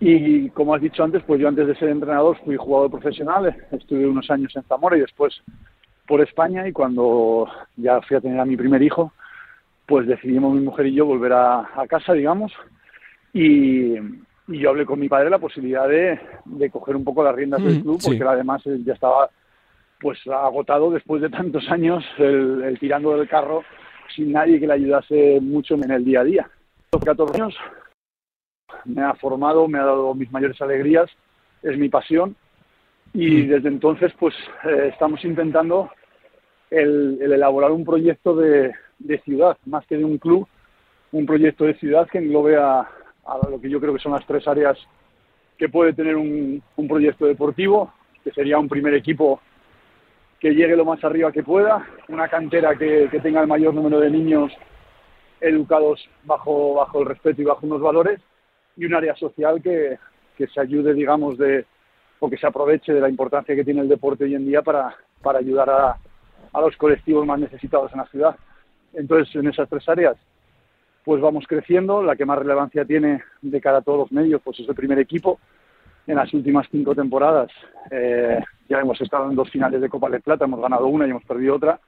S17: Y como has dicho antes, pues yo antes de ser entrenador fui jugador profesional, estuve unos años en Zamora y después por España y cuando ya fui a tener a mi primer hijo, pues decidimos mi mujer y yo volver a, a casa, digamos, y, y yo hablé con mi padre la posibilidad de, de coger un poco las riendas del club, porque además ya estaba pues agotado después de tantos años el, tirando del carro sin nadie que le ayudase mucho en el día a día. Los 14 años me ha formado, me ha dado mis mayores alegrías, es mi pasión. Y desde entonces pues eh, estamos intentando el, el, elaborar un proyecto de, de ciudad, más que de un club, un proyecto de ciudad que englobe a, a lo que yo creo que son las tres áreas que puede tener un, proyecto deportivo, que sería un primer equipo que llegue lo más arriba que pueda, una cantera que, tenga el mayor número de niños educados bajo, bajo el respeto y bajo unos valores, y un área social que, se ayude, digamos, de, o que se aproveche de la importancia que tiene el deporte hoy en día para, para ayudar a, a los colectivos más necesitados en la ciudad. Entonces, en esas tres áreas pues vamos creciendo. La que más relevancia tiene de cara a todos los medios, pues es el primer equipo. En las últimas cinco temporadas eh, ya hemos estado en dos finales de Copa de Plata, hemos ganado una y hemos perdido otra,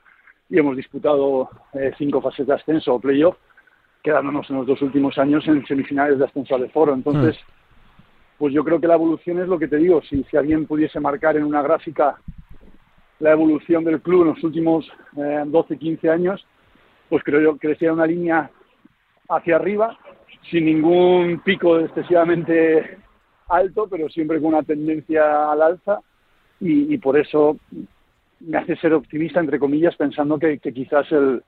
S17: y hemos disputado eh, cinco fases de ascenso o playoff, quedándonos en los dos últimos años en semifinales de ascenso al foro. Entonces, pues yo creo que la evolución es lo que te digo. Si, si alguien pudiese marcar en una gráfica la evolución del club en los últimos eh, 12, 15 años, pues creo yo que sería una línea hacia arriba, sin ningún pico excesivamente alto, pero siempre con una tendencia al alza y, por eso me hace ser optimista, entre comillas, pensando que, quizás el,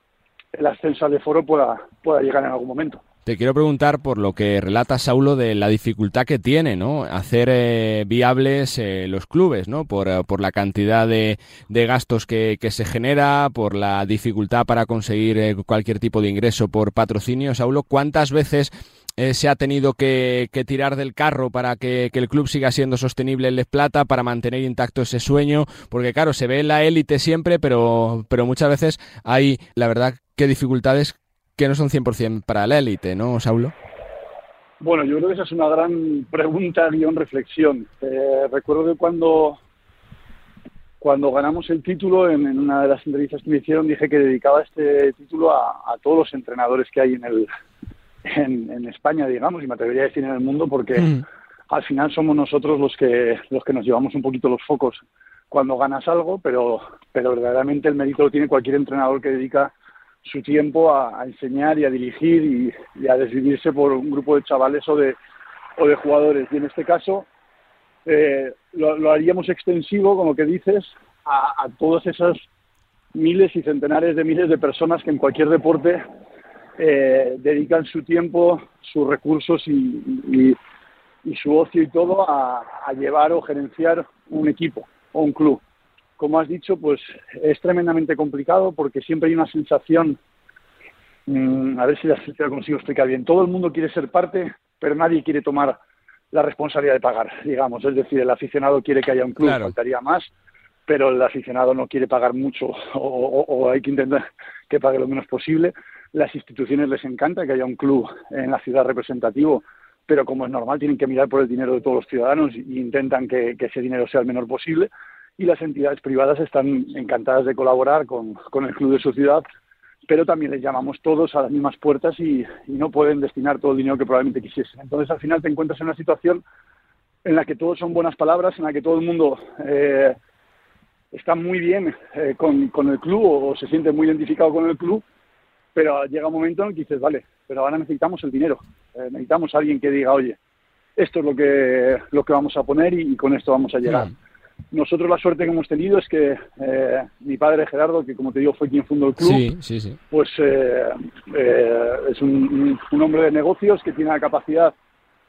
S17: ascenso al foro pueda, pueda llegar en algún momento.
S2: Te quiero preguntar por lo que relata Saulo de la dificultad que tiene, ¿no? Hacer eh, viables eh, los clubes, ¿no? Por, eh, por la cantidad de, de gastos que, que, se genera, por la dificultad para conseguir cualquier tipo de ingreso por patrocinio. Saulo, ¿cuántas veces se ha tenido que, tirar del carro para que, que, el club siga siendo sostenible en Les Plata, para mantener intacto ese sueño, porque claro, se ve en la élite siempre, pero, pero muchas veces hay, la verdad, que dificultades que no son 100% para la élite, ¿no, Saulo?
S17: Bueno, yo creo que esa es una gran pregunta, guion reflexión. Eh, recuerdo que cuando, cuando ganamos el título, en, una de las entrevistas que me hicieron, dije que dedicaba este título a, todos los entrenadores que hay en, el, en, España, digamos, y me atrevería a decir en el mundo, porque mm. al final somos nosotros los que, los que nos llevamos un poquito los focos cuando ganas algo, pero, pero verdaderamente el mérito lo tiene cualquier entrenador que dedica su tiempo a, enseñar y a dirigir y, a decidirse por un grupo de chavales o de, o de jugadores. Y en este caso eh, lo, haríamos extensivo, como que dices, a, a todos esos miles y centenares de miles de personas que en cualquier deporte eh, dedican su tiempo, sus recursos y, y, su ocio y todo a, a, llevar o gerenciar un equipo o un club. Como has dicho, pues es tremendamente complicado porque siempre hay una sensación, mm, a ver si la, consigo explicar bien, todo el mundo quiere ser parte, pero nadie quiere tomar la responsabilidad de pagar, digamos, es decir, el aficionado quiere que haya un club, faltaría más, pero el aficionado no quiere pagar mucho o, hay que intentar que pague lo menos posible. Las instituciones les encanta que haya un club en la ciudad representativo, pero como es normal, tienen que mirar por el dinero de todos los ciudadanos e intentan que ese dinero sea el menor posible y las entidades privadas están encantadas de colaborar con, el club de su ciudad, pero también les llamamos todos a las mismas puertas y, no pueden destinar todo el dinero que probablemente quisiesen. Entonces, al final te encuentras en una situación en la que todos son buenas palabras, en la que todo el mundo eh, está muy bien eh, con, con, el club o, se siente muy identificado con el club, pero llega un momento en que dices, vale, pero ahora necesitamos el dinero, eh, necesitamos a alguien que diga, oye, esto es lo que, lo que vamos a poner y, con esto vamos a llegar. Nosotros la suerte que hemos tenido es que eh, mi padre Gerardo, que como te digo fue quien fundó el club, pues eh, eh, es un, un, hombre de negocios que tiene la capacidad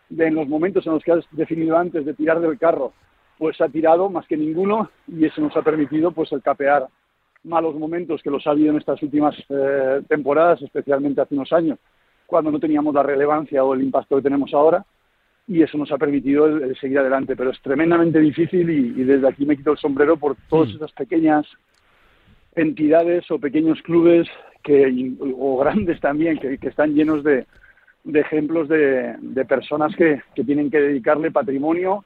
S17: de en los momentos en los que has definido antes de tirar del carro, pues ha tirado más que ninguno y eso nos ha permitido pues el capear malos momentos que los ha habido en estas últimas temporadas, especialmente hace unos años, cuando no teníamos la relevancia o el impacto que tenemos ahora y eso nos ha permitido el, seguir adelante. Pero es tremendamente difícil y, desde aquí me quito el sombrero por todas mm. esas pequeñas entidades o pequeños clubes que, o grandes también que, están llenos de, ejemplos de, personas que, tienen que dedicarle patrimonio,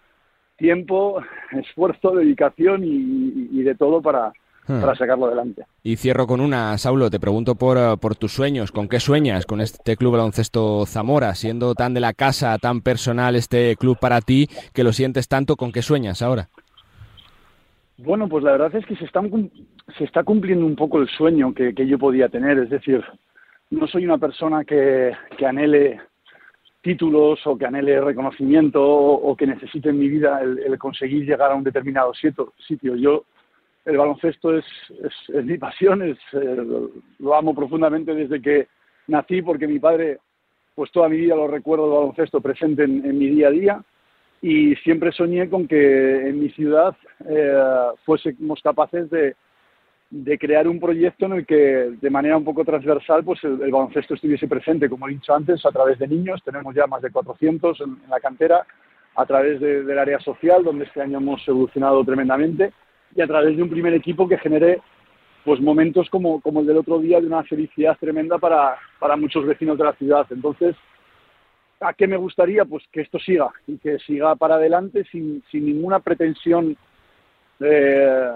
S17: tiempo, esfuerzo, dedicación y de todo para, Hmm. para sacarlo adelante.
S2: Y cierro con una, Saulo, te pregunto por, eh, por tus sueños, ¿con qué sueñas con este club baloncesto Zamora? Siendo tan de la casa, tan personal este club para ti, que lo sientes tanto, ¿con qué sueñas ahora?
S17: Bueno, pues la verdad es que se, están, se está cumpliendo un poco el sueño que, yo podía tener, es decir, no soy una persona que, que anhele títulos o que anhele reconocimiento o, que necesite en mi vida el, el, conseguir llegar a un determinado sitio. Yo el baloncesto es, mi pasión, eh, lo amo profundamente desde que nací porque mi padre, pues toda mi vida lo recuerdo el baloncesto presente en, mi día a día. Y siempre soñé con que en mi ciudad eh, fuésemos capaces de, crear un proyecto en el que de manera un poco transversal pues el, baloncesto estuviese presente, como he dicho antes, a través de niños, tenemos ya más de 400 en, la cantera, a través del área social, donde este año hemos evolucionado tremendamente y a través de un primer equipo que genere pues momentos como, como el del otro día de una felicidad tremenda para, para muchos vecinos de la ciudad. Entonces, ¿a qué me gustaría? Pues que esto siga y que siga para adelante sin, sin ninguna pretensión eh,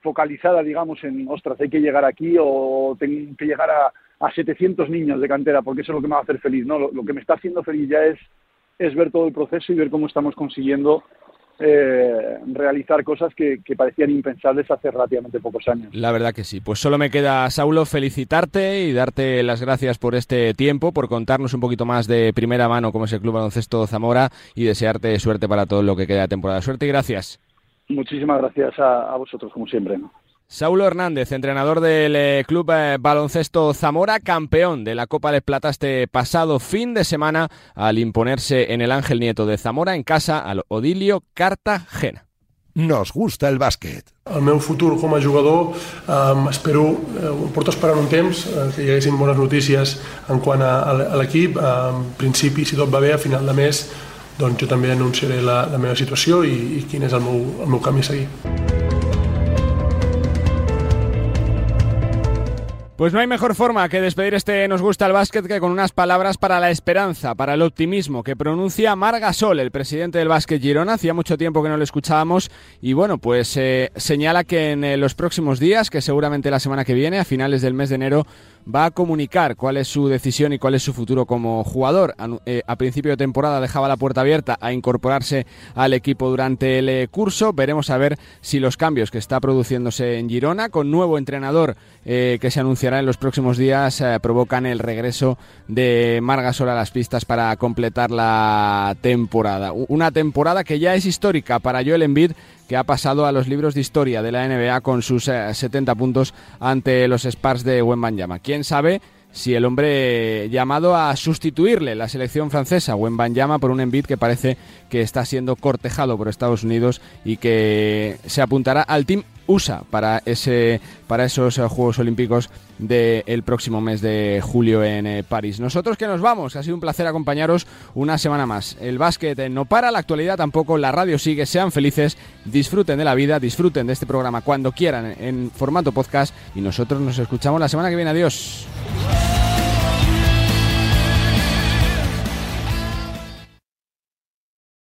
S17: focalizada, digamos, en, ostras, hay que llegar aquí o tengo que llegar a, a 700 niños de cantera, porque eso es lo que me va a hacer feliz. No, lo, lo que me está haciendo feliz ya es, es ver todo el proceso y ver cómo estamos consiguiendo eh, realizar cosas que, parecían impensables hace relativamente pocos años.
S2: La verdad que sí. Pues solo me queda, Saulo, felicitarte y darte las gracias por este tiempo, por contarnos un poquito más de primera mano cómo es el Club Baloncesto Zamora y desearte suerte para todo lo que queda de temporada. Suerte y gracias.
S17: Muchísimas gracias a, a vosotros, como siempre.
S2: Saulo Hernández, entrenador del eh, Club eh, Baloncesto Zamora, campeón de la Copa de Plata este pasado fin de semana al imponerse en el Ángel Nieto de Zamora en casa al Odilio Cartagena.
S1: Nos gusta el bàsquet.
S18: El meu futur com a jugador um, espero, eh, porto esperant un temps eh, que hi haguessin bones notícies en quant a, a l'equip. En principi, si tot va bé, a final de mes doncs jo també anunciaré la, la meva situació i, i quin és el meu, el meu camí a seguir.
S2: Pues no hay mejor forma que despedir este Nos gusta el básquet que con unas palabras para la esperanza, para el optimismo que pronuncia Marga Sol, el presidente del básquet Girona. Hacía mucho tiempo que no lo escuchábamos y bueno, pues eh, señala que en eh, los próximos días, que seguramente la semana que viene, a finales del mes de enero, va a comunicar cuál es su decisión y cuál es su futuro como jugador. Eh, a, principio de temporada dejaba la puerta abierta a incorporarse al equipo durante el eh, curso. Veremos a ver si los cambios que está produciéndose en Girona, con nuevo entrenador eh, que se anunciará en los próximos días, provocan el regreso de Margasol a las pistas para completar la temporada. Una temporada que ya es histórica para Joel Embiid que ha pasado a los libros de historia de la NBA con sus 70 eh, puntos ante los Spurs de Wembanyama. ¿Quién sabe si el hombre llamado a sustituirle la selección francesa, Wembanyama, por un Embiid que parece que está siendo cortejado por Estados Unidos y que se apuntará al Team USA para, ese, para esos eh, Juegos Olímpicos del próximo mes de julio en eh, París. Nosotros que nos vamos, ha sido un placer acompañaros una semana más. El básquet no para, la actualidad tampoco, la radio sigue, sean felices, disfruten de la vida, disfruten de este programa cuando quieran en formato podcast y nosotros nos escuchamos la semana que viene. Adiós.